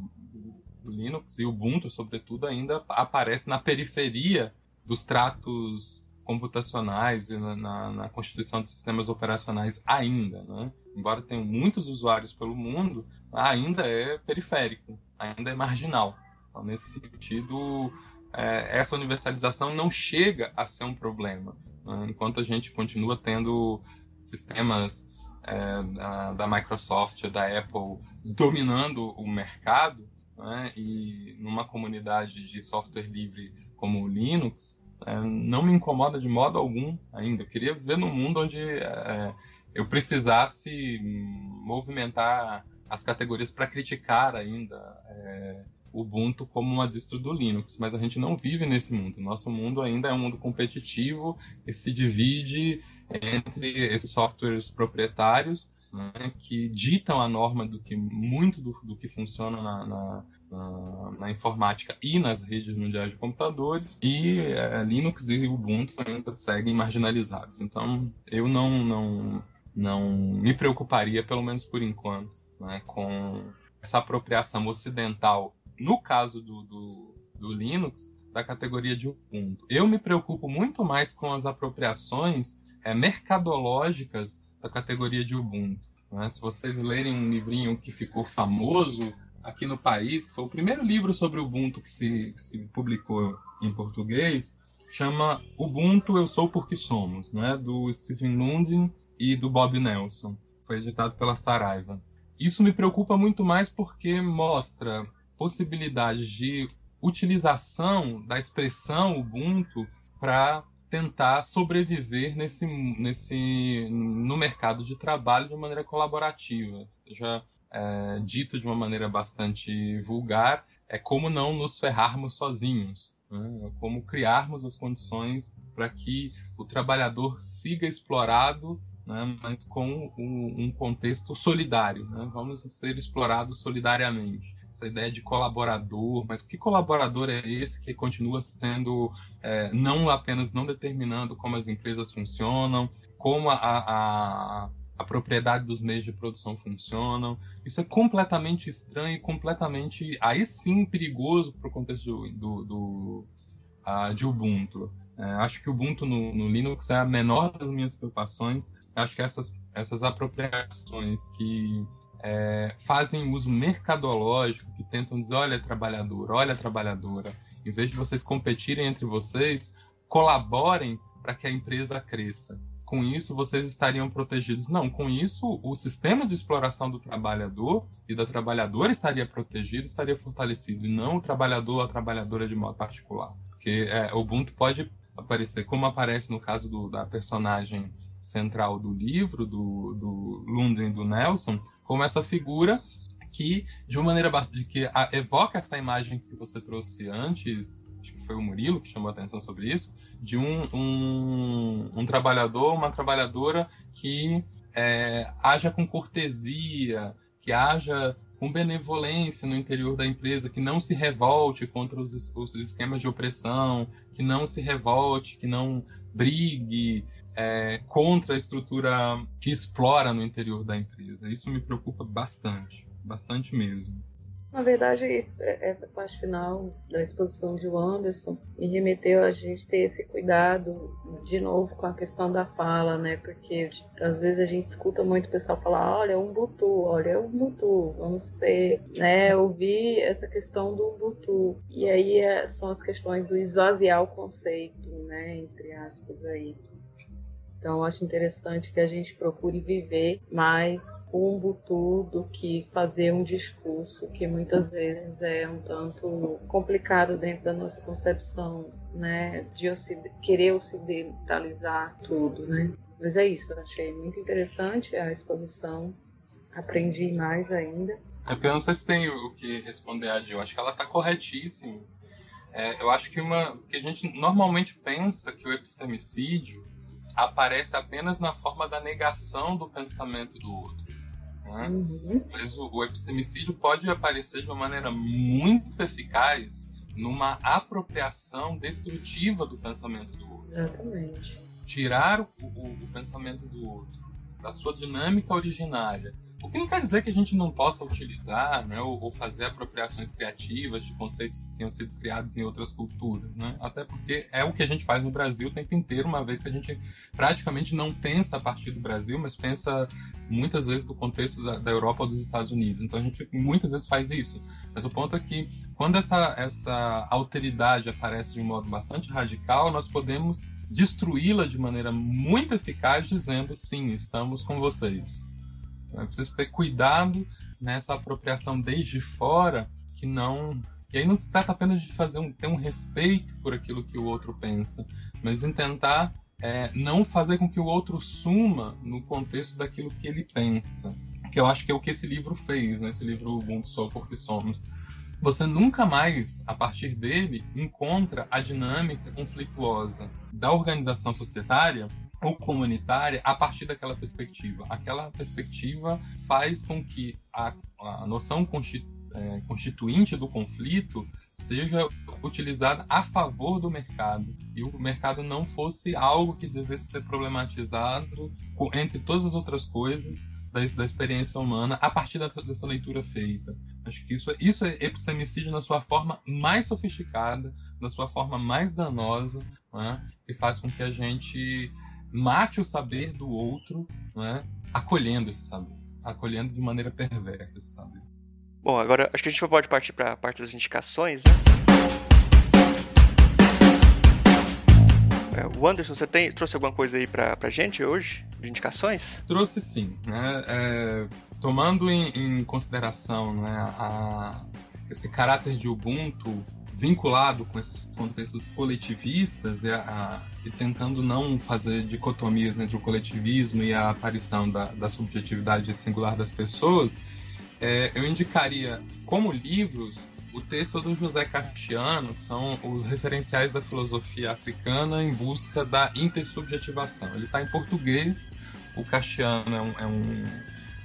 O Linux e o Ubuntu, sobretudo, ainda aparece na periferia dos tratos computacionais e na, na, na constituição de sistemas operacionais ainda. Né? Embora tenham muitos usuários pelo mundo, ainda é periférico, ainda é marginal. Então, nesse sentido, essa universalização não chega a ser um problema. Né? Enquanto a gente continua tendo sistemas é, da, da, Microsoft, da Apple dominando o mercado, né? e numa comunidade de software livre como o Linux, é, não me incomoda de modo algum ainda. Eu queria viver num mundo onde é, eu precisasse movimentar as categorias para criticar ainda é, Ubuntu como uma distro do Linux, mas a gente não vive nesse mundo. Nosso mundo ainda é um mundo competitivo e se divide entre esses softwares proprietários né, que ditam a norma do que muito do, do que funciona na, na, na, na, informática e nas redes mundiais de computadores e é, Linux e Ubuntu ainda seguem marginalizados. Então eu não não não me preocuparia, pelo menos por enquanto, né, com essa apropriação ocidental, no caso do, do, do Linux, da categoria de Ubuntu. Eu me preocupo muito mais com as apropriações é, mercadológicas da categoria de Ubuntu. Né? Se vocês lerem um livrinho que ficou famoso aqui no país, que foi o primeiro livro sobre Ubuntu que se, que se publicou em português, chama Ubuntu Eu Sou Porque Somos, né? do Stephen Lundin e do Bob Nelson. Foi editado pela Saraiva. Isso me preocupa muito mais porque mostra possibilidades de utilização da expressão Ubuntu para tentar sobreviver nesse, nesse, no mercado de trabalho de maneira colaborativa. Já é, dito de uma maneira bastante vulgar, é como não nos ferrarmos sozinhos, né? É como criarmos as condições para que o trabalhador siga explorado, né? mas com um, um contexto solidário. Né? Vamos ser explorados solidariamente essa ideia de colaborador, mas que colaborador é esse que continua sendo é, não apenas não determinando como as empresas funcionam, como a, a, a propriedade dos meios de produção funcionam. Isso é completamente estranho e completamente, aí sim, perigoso para o contexto do, do, do uh, de Ubuntu. É, acho que o Ubuntu no, no, Linux é a menor das minhas preocupações. Acho que essas, essas apropriações que é, fazem uso mercadológico, que tentam dizer, olha trabalhador, olha trabalhadora, em vez de vocês competirem entre vocês, colaborem para que a empresa cresça. Com isso, vocês estariam protegidos. Não, com isso, o sistema de exploração do trabalhador e da trabalhadora estaria protegido, estaria fortalecido, e não o trabalhador ou a trabalhadora de modo particular. Porque é, o Ubuntu pode aparecer, como aparece no caso do, da personagem central do livro, do, do e do Nelson, como essa figura que, de uma maneira bastante, que evoca essa imagem que você trouxe antes, acho que foi o Murilo que chamou a atenção sobre isso, de um, um, um trabalhador, uma trabalhadora que é, haja com cortesia, que haja com benevolência no interior da empresa, que não se revolte contra os, os esquemas de opressão, que não se revolte, que não brigue, é, contra a estrutura que explora no interior da empresa. Isso me preocupa bastante, bastante mesmo. Na verdade, é, essa parte final da exposição de Anderson me remeteu a gente ter esse cuidado de novo com a questão da fala, né? Porque às vezes a gente escuta muito o pessoal falar, olha, Ubuntu, olha, Ubuntu, vamos ter, né, ouvir essa questão do Ubuntu. E aí é, são as questões do esvaziar o conceito, né, entre aspas aí. Então, acho interessante que a gente procure viver mais o Ubuntu do que fazer um discurso que muitas vezes é um tanto complicado dentro da nossa concepção, né, de querer ocidentalizar tudo, né. Mas é isso, achei muito interessante a exposição, aprendi mais ainda. É eu não sei se tem o que responder a Jill, acho que ela está corretíssima. É, eu acho que uma que a gente normalmente pensa que o epistemicídio aparece apenas na forma da negação do pensamento do outro. Né? Uhum. Mas o, o epistemicídio pode aparecer de uma maneira muito eficaz numa apropriação destrutiva do pensamento do outro. Exatamente. Tirar o, o, o pensamento do outro da sua dinâmica originária o que não quer dizer que a gente não possa utilizar né, ou, ou, fazer apropriações criativas de conceitos que tenham sido criados em outras culturas. Né? Até porque é o que a gente faz no Brasil o tempo inteiro, uma vez que a gente praticamente não pensa a partir do Brasil, mas pensa muitas vezes do contexto da, da Europa ou dos Estados Unidos. Então a gente muitas vezes faz isso. Mas o ponto é que quando essa, essa alteridade aparece de um modo bastante radical, nós podemos destruí-la de maneira muito eficaz, dizendo sim, estamos com vocês. É preciso ter cuidado nessa apropriação desde fora, que não. E aí não se trata apenas de fazer um, ter um respeito por aquilo que o outro pensa, mas em tentar é, não fazer com que o outro suma no contexto daquilo que ele pensa. Que eu acho que é o que esse livro fez, né? esse livro Ubuntu Sou Porque Somos. você nunca mais, a partir dele, encontra a dinâmica conflituosa da organização societária ou comunitária a partir daquela perspectiva. Aquela perspectiva faz com que a, a noção é, constituinte do conflito seja utilizada a favor do mercado e o mercado não fosse algo que devesse ser problematizado entre todas as outras coisas da, da experiência humana a partir dessa, dessa, leitura feita. Acho que isso, é, isso é epistemicídio na sua forma mais sofisticada, na sua forma mais danosa, né? que faz com que a gente mate o saber do outro, né? acolhendo esse saber, acolhendo de maneira perversa esse saber. Bom, agora acho que a gente pode partir para a parte das indicações, né? É, o Anderson, você tem, trouxe alguma coisa aí pra, pra gente hoje, de indicações? Trouxe sim. Né? É, tomando em, em, consideração né, a, esse caráter de Ubuntu vinculado com esses contextos coletivistas e, a, e tentando não fazer dicotomias entre o coletivismo e a aparição da, da subjetividade singular das pessoas, é, eu indicaria como livros o texto do José Cartiano, que são os referenciais da filosofia africana em busca da intersubjetivação. Ele está em português, o Cartiano é um, é um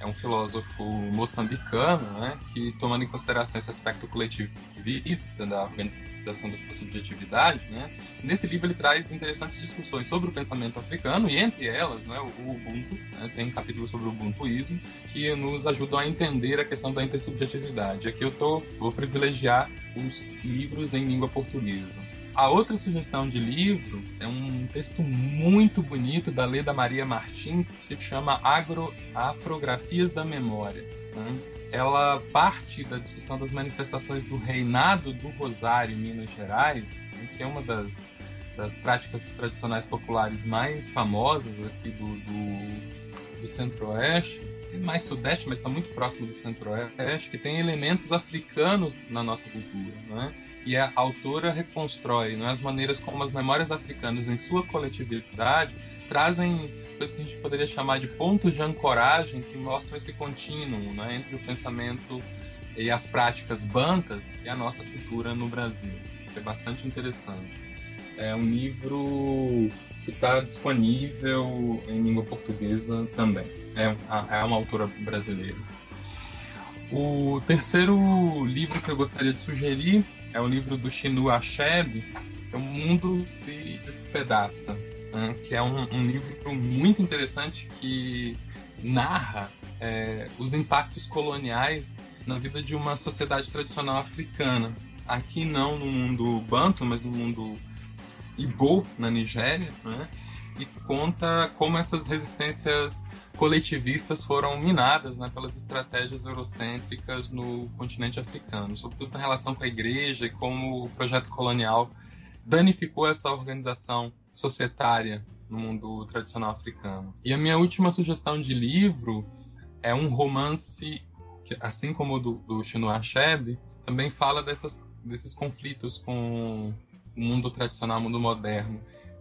é um filósofo moçambicano, né, que tomando em consideração esse aspecto coletivista da organização da subjetividade, né, nesse livro ele traz interessantes discussões sobre o pensamento africano e entre elas, né, o Ubuntu, né, tem um capítulo sobre o Ubuntuísmo que nos ajudam a entender a questão da intersubjetividade. Aqui eu tô, vou privilegiar os livros em língua portuguesa. A outra sugestão de livro é um texto muito bonito da Leda Maria Martins que se chama Agro Afrografias da Memória. Né? Ela parte da discussão das manifestações do reinado do Rosário em Minas Gerais, né? que é uma das, das práticas tradicionais populares mais famosas aqui do, do, do Centro-Oeste mais sudeste, mas está muito próximo do centro-oeste, que tem elementos africanos na nossa cultura, né? E a autora reconstrói né, as maneiras como as memórias africanas, em sua coletividade, trazem coisas que a gente poderia chamar de pontos de ancoragem que mostram esse contínuo né, entre o pensamento e as práticas bancas e a nossa cultura no Brasil. É bastante interessante. É um livro que está disponível em língua portuguesa também. É, é uma autora brasileira. O terceiro livro que eu gostaria de sugerir é o livro do Shinu Achebe, O Mundo se Despedaça, né? que é um, um, livro muito interessante que narra é, os impactos coloniais na vida de uma sociedade tradicional africana. Aqui não no mundo banto, mas no mundo Igbo, na Nigéria, né? e conta como essas resistências coletivistas foram minadas né, pelas estratégias eurocêntricas no continente africano, sobretudo na relação com a igreja e como o projeto colonial danificou essa organização societária no mundo tradicional africano. E a minha última sugestão de livro é um romance que, assim como o do, do Chinua Achebe, também fala dessas, desses conflitos com o mundo tradicional, o mundo moderno,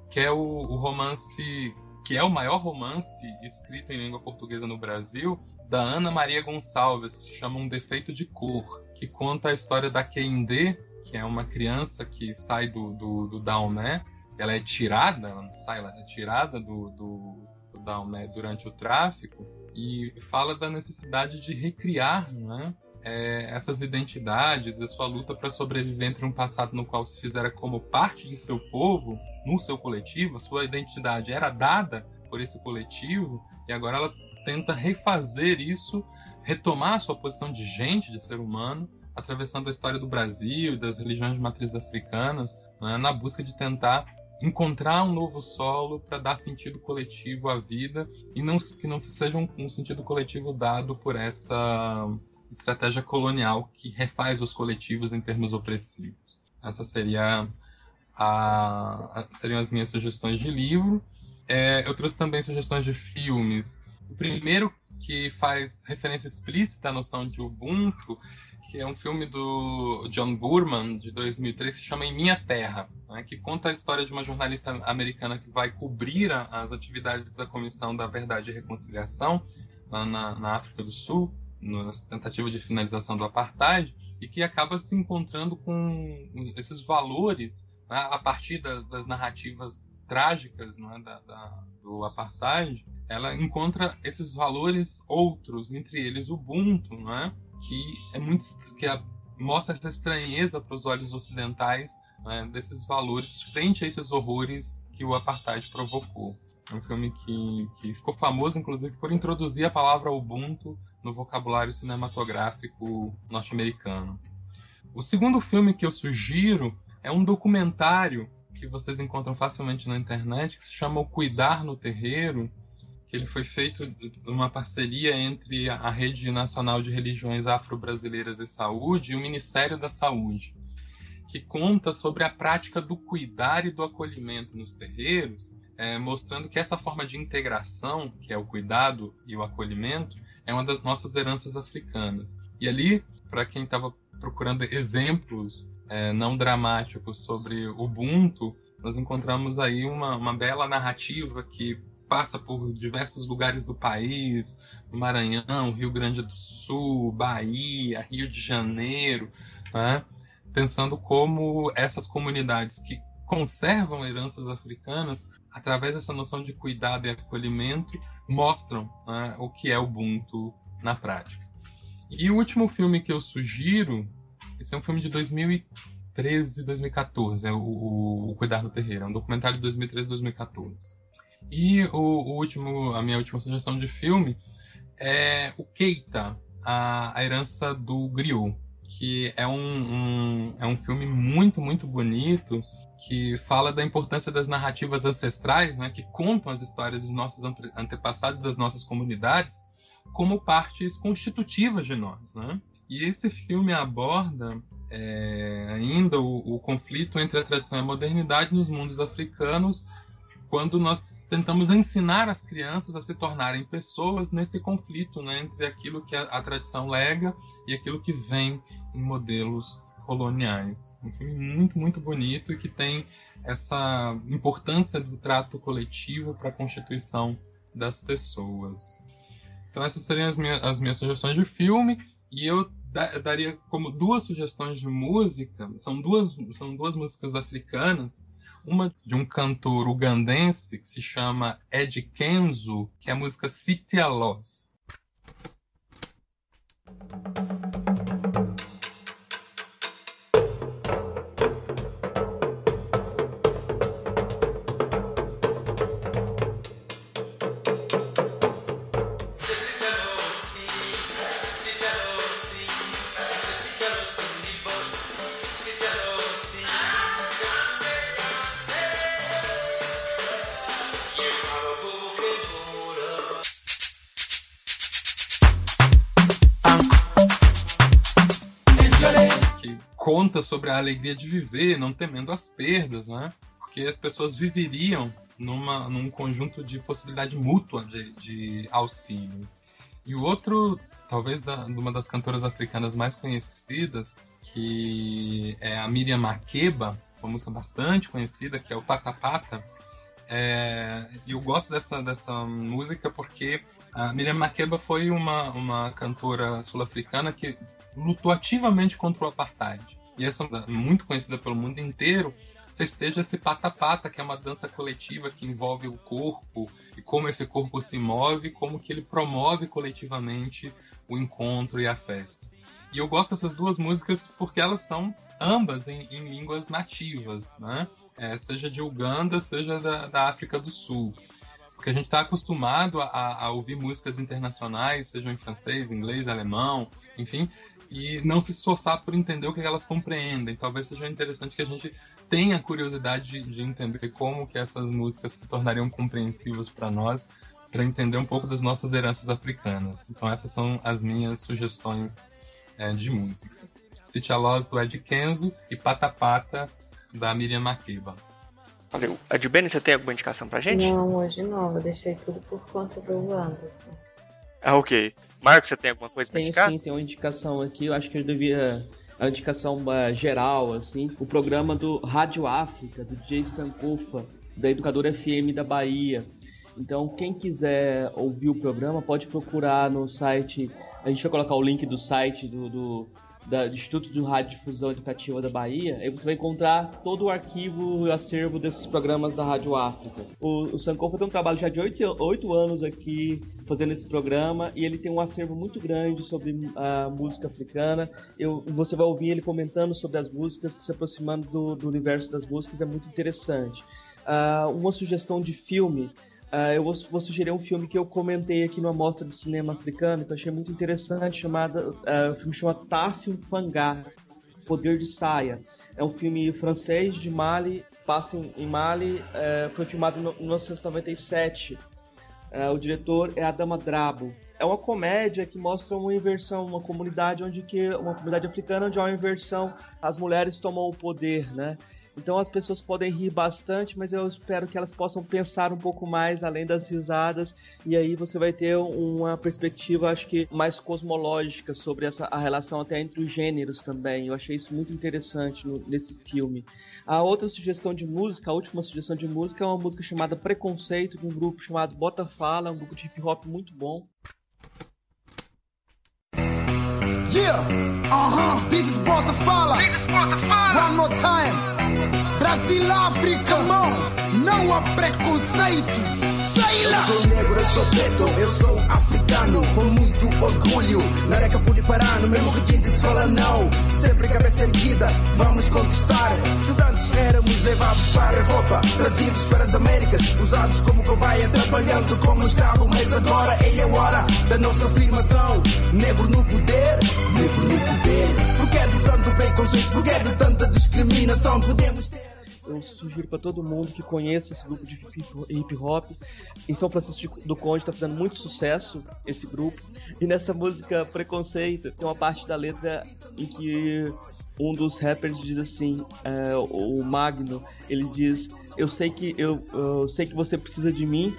que é o, o romance que é o maior romance escrito em língua portuguesa no Brasil, da Ana Maria Gonçalves, que se chama Um Defeito de Cor, que conta a história da Keindê, que é uma criança que sai do, do, do Downé, ela é tirada, ela não sai, ela é tirada do, do, do Downé durante o tráfico, e fala da necessidade de recriar né, é, essas identidades, a sua luta para sobreviver entre um passado no qual se fizera como parte de seu povo, no seu coletivo, a sua identidade era dada por esse coletivo, e agora ela tenta refazer isso, retomar a sua posição de gente, de ser humano, atravessando a história do Brasil e das religiões de matrizes africanas, né, na busca de tentar encontrar um novo solo para dar sentido coletivo à vida e não que não seja um, um sentido coletivo dado por essa estratégia colonial que refaz os coletivos em termos opressivos. Essa seria a, a, seriam as minhas sugestões de livro. É, eu trouxe também sugestões de filmes. O primeiro que faz referência explícita à noção de Ubuntu, que é um filme do John Burman, de 2003, se chama Em Minha Terra, né, que conta a história de uma jornalista americana que vai cobrir as atividades da Comissão da Verdade e Reconciliação lá na, na África do Sul, na tentativa de finalização do apartheid, e que acaba se encontrando com esses valores né, a partir da, das narrativas trágicas né, da, da, do apartheid, ela encontra esses valores outros, entre eles o Ubuntu, né, que é muito que é, mostra essa estranheza para os olhos ocidentais né, desses valores frente a esses horrores que o apartheid provocou. É um filme que, que ficou famoso, inclusive, por introduzir a palavra Ubuntu no vocabulário cinematográfico norte-americano. O segundo filme que eu sugiro é um documentário que vocês encontram facilmente na internet, que se chama O Cuidar no Terreiro, que ele foi feito numa parceria entre a Rede Nacional de Religiões Afro-Brasileiras e Saúde e o Ministério da Saúde, que conta sobre a prática do cuidar e do acolhimento nos terreiros, é, mostrando que essa forma de integração, que é o cuidado e o acolhimento, é uma das nossas heranças africanas. E ali, para quem estava procurando exemplos é, não dramáticos sobre Ubuntu, nós encontramos aí uma, uma bela narrativa que passa por diversos lugares do país, Maranhão, Rio Grande do Sul, Bahia, Rio de Janeiro, né? pensando como essas comunidades que conservam heranças africanas, através dessa noção de cuidado e acolhimento, mostram né, o que é Ubuntu na prática. E o último filme que eu sugiro, esse é um filme de 2013, 2014, é o, o, Cuidar do Terreiro, é um documentário de 2013, 2014. E o, o, último, a minha última sugestão de filme é o Keita, a, a herança do griot, que é um, um, é um filme muito, muito bonito, que fala da importância das narrativas ancestrais, né, que contam as histórias dos nossos antepassados, das nossas comunidades, como partes constitutivas de nós. Né? E esse filme aborda é, ainda o, o, conflito entre a tradição e a modernidade nos mundos africanos, quando nós tentamos ensinar as crianças a se tornarem pessoas nesse conflito né, entre aquilo que a, a tradição lega e aquilo que vem em modelos coloniais. Um filme muito, muito bonito e que tem essa importância do trato coletivo para a constituição das pessoas. Então essas seriam as minhas, as minhas sugestões de filme e eu daria como duas sugestões de música. São duas, são duas músicas africanas. Uma de um cantor ugandense que se chama Ed Kenzo, que é a música City Sobre a alegria de viver, não temendo as perdas, né? Porque as pessoas viveriam numa, num conjunto de possibilidade mútua de, de auxílio. E o outro, talvez da, uma das cantoras africanas mais conhecidas, que é a Miriam Makeba, uma música bastante conhecida, que é o Pata Pata. É, eu gosto dessa, dessa música porque a Miriam Makeba foi uma, uma cantora sul-africana que lutou ativamente contra o apartheid e essa muito conhecida pelo mundo inteiro, festeja esse pata-pata, que é uma dança coletiva que envolve o corpo e como esse corpo se move, como que ele promove coletivamente o encontro e a festa. E eu gosto dessas duas músicas porque elas são ambas em, em línguas nativas, né? É, seja de Uganda, seja da, da, África do Sul. Porque a gente está acostumado a, a, ouvir músicas internacionais, sejam em francês, inglês, alemão, enfim, e não se esforçar por entender o que elas compreendem. Talvez seja interessante que a gente tenha curiosidade de, de entender como que essas músicas se tornariam compreensivas para nós, para entender um pouco das nossas heranças africanas. Então essas são as minhas sugestões é, de música. City Loss do Ed Kenzo e Pata Pata da Miriam Makeba. Valeu. Adilbene, você tem alguma indicação pra gente? Não, hoje não. Eu deixei tudo por conta do Anderson. Ah, ok. Marcos, você tem alguma coisa para indicar? Sim, tem uma indicação aqui. Eu acho que ele devia. A indicação uh, geral, assim, o programa do Rádio África, do Jason Kufa, da Educadora FM da Bahia. Então, quem quiser ouvir o programa, pode procurar no site. A gente vai colocar o link do site do, do, da, do Instituto de Radiodifusão Educativa da Bahia, aí você vai encontrar todo o arquivo e acervo desses programas da Rádio África. O, o Sankofa tem um trabalho já de oito anos aqui fazendo esse programa e ele tem um acervo muito grande sobre a música africana. Eu, você vai ouvir ele comentando sobre as músicas, se aproximando do, do universo das músicas, é muito interessante. Uh, uma sugestão de filme Uh, eu vou, vou, sugerir um filme que eu comentei aqui numa mostra de cinema africano, que eu achei muito interessante, chamado, uh, o filme chama Tafin Fangá, Poder de Saia. É um filme francês de Mali, passa em, em Mali, uh, foi filmado em 1997. o diretor é Adama Drabo. É uma comédia que mostra uma inversão, uma comunidade onde que uma comunidade africana onde há uma inversão, as mulheres tomam o poder, né? Então as pessoas podem rir bastante, mas eu espero que elas possam pensar um pouco mais além das risadas e aí você vai ter uma perspectiva, acho que mais cosmológica sobre essa a relação até entre os gêneros também. Eu achei isso muito interessante no, nesse filme. A outra sugestão de música, a última sugestão de música é uma música chamada Preconceito de um grupo chamado Bota Fala, um grupo de hip hop muito bom. Yeah, uh-huh, this is Bota Fala. This is Bota Fala. One more time. Brasil, África, mão, não há preconceito. Eu sou negro, eu sou preto, eu sou africano Com muito orgulho, na areca pude parar No mesmo que quem se fala não. Sempre cabeça erguida, vamos conquistar. Estudantes éramos levados para a roupa Trazidos para as Américas Usados como cobaia, trabalhando como escravo. Mas agora é a hora da nossa afirmação. Negro no poder, negro no poder. Porque é de tanto preconceito, porque é de tanta discriminação? Podemos ter eu sugiro para todo mundo que conheça esse grupo de hip hop. Em São Francisco do Conde está fazendo muito sucesso esse grupo. E nessa música Preconceito tem uma parte da letra em que um dos rappers diz assim, é, o Magno, ele diz: "Eu sei que eu, eu sei que você precisa de mim,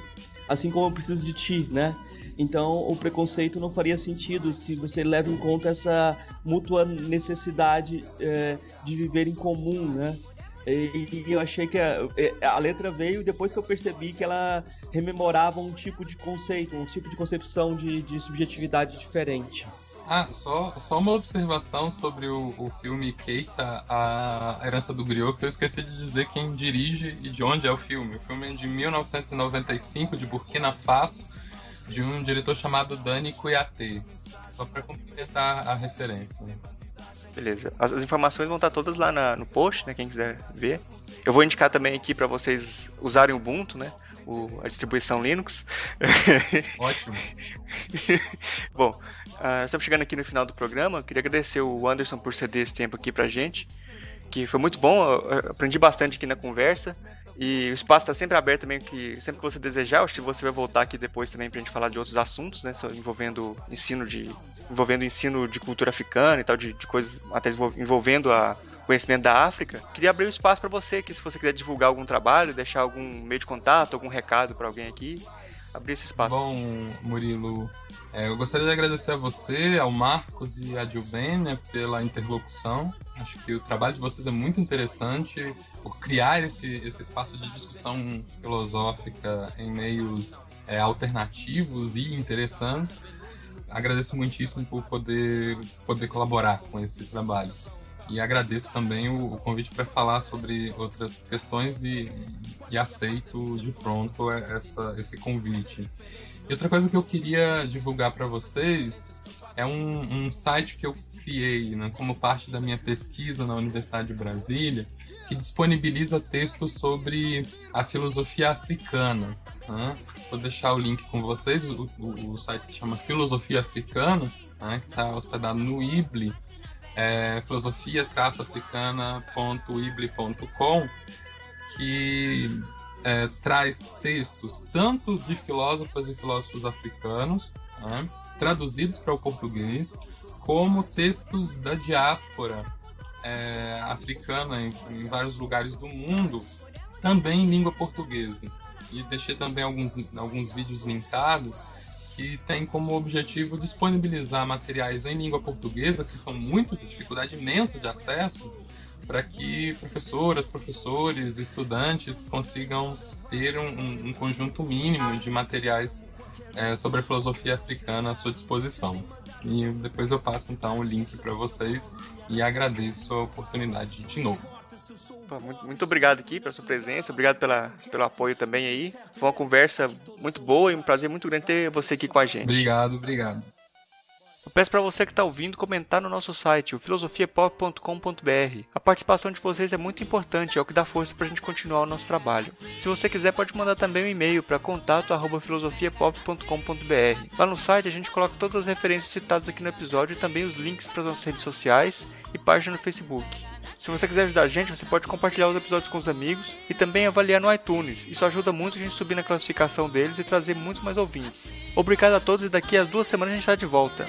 assim como eu preciso de ti, né?" Então, o preconceito não faria sentido se você leva em conta essa mútua necessidade é, de viver em comum, né? E eu achei que a, a, letra veio depois que eu percebi que ela rememorava um tipo de conceito, um tipo de concepção de, de subjetividade diferente. Ah, só, só uma observação sobre o, o filme Keita, a Herança do Griot, que eu esqueci de dizer quem dirige e de onde é o filme. O filme é de 1995, de Burkina Faso, de um diretor chamado Dani Kouyaté. Só para completar a referência. Beleza. As, as, informações vão estar todas lá na, no post, né? Quem quiser ver. Eu vou indicar também aqui para vocês usarem o Ubuntu, né? O, a distribuição Linux. Ótimo. Bom, uh, estamos chegando aqui no final do programa. Queria agradecer o Anderson por ceder esse tempo aqui pra gente. Que foi muito bom, eu aprendi bastante aqui na conversa. E o espaço está sempre aberto também, que sempre que você desejar, acho que você vai voltar aqui depois também para a gente falar de outros assuntos, né? Envolvendo ensino de. Envolvendo ensino de cultura africana e tal, de, de coisas até envolvendo a conhecimento da África. Queria abrir um espaço para você, que se você quiser divulgar algum trabalho, deixar algum meio de contato, algum recado para alguém aqui, abrir esse espaço. Bom, Murilo, é, eu gostaria de agradecer a você, ao Marcos e à Dilbênia pela interlocução. Acho que o trabalho de vocês é muito interessante por criar esse, esse espaço de discussão filosófica em meios é, alternativos e interessantes. Agradeço muitíssimo por poder, poder colaborar com esse trabalho. E agradeço também o, o convite para falar sobre outras questões e, e aceito de pronto essa, esse convite. E outra coisa que eu queria divulgar para vocês é um, um, site que eu criei né, como parte da minha pesquisa na Universidade de Brasília, que disponibiliza textos sobre a filosofia africana. Né? Vou deixar o link com vocês. O, o, o site se chama Filosofia Africana, né, que está hospedado no IBLE, é, filosofia-africana.ible.com, que é, traz textos tanto de filósofos e filósofos africanos, né, traduzidos para o português, como textos da diáspora é, africana em, em, vários lugares do mundo, também em língua portuguesa. E deixei também alguns, alguns vídeos linkados que tem como objetivo disponibilizar materiais em língua portuguesa, que são muito de dificuldade imensa de acesso, para que professoras, professores, estudantes consigam ter um, um conjunto mínimo de materiais é, sobre a filosofia africana à sua disposição. E depois eu passo então o link para vocês e agradeço a oportunidade de novo. Muito, muito, obrigado aqui pela sua presença, obrigado pela, pelo apoio também aí. Foi uma conversa muito boa e um prazer muito grande ter você aqui com a gente. Obrigado, obrigado. Eu peço para você que está ouvindo comentar no nosso site, o filosofiapop.com.br. A participação de vocês é muito importante, é o que dá força para a gente continuar o nosso trabalho. Se você quiser, pode mandar também um e-mail para contato@filosofiapop.com.br. Lá no site a gente coloca todas as referências citadas aqui no episódio e também os links para as nossas redes sociais e página no Facebook. Se você quiser ajudar a gente, você pode compartilhar os episódios com os amigos e também avaliar no iTunes. Isso ajuda muito a gente subir na classificação deles e trazer muito mais ouvintes. Obrigado a todos e daqui a duas semanas a gente está de volta.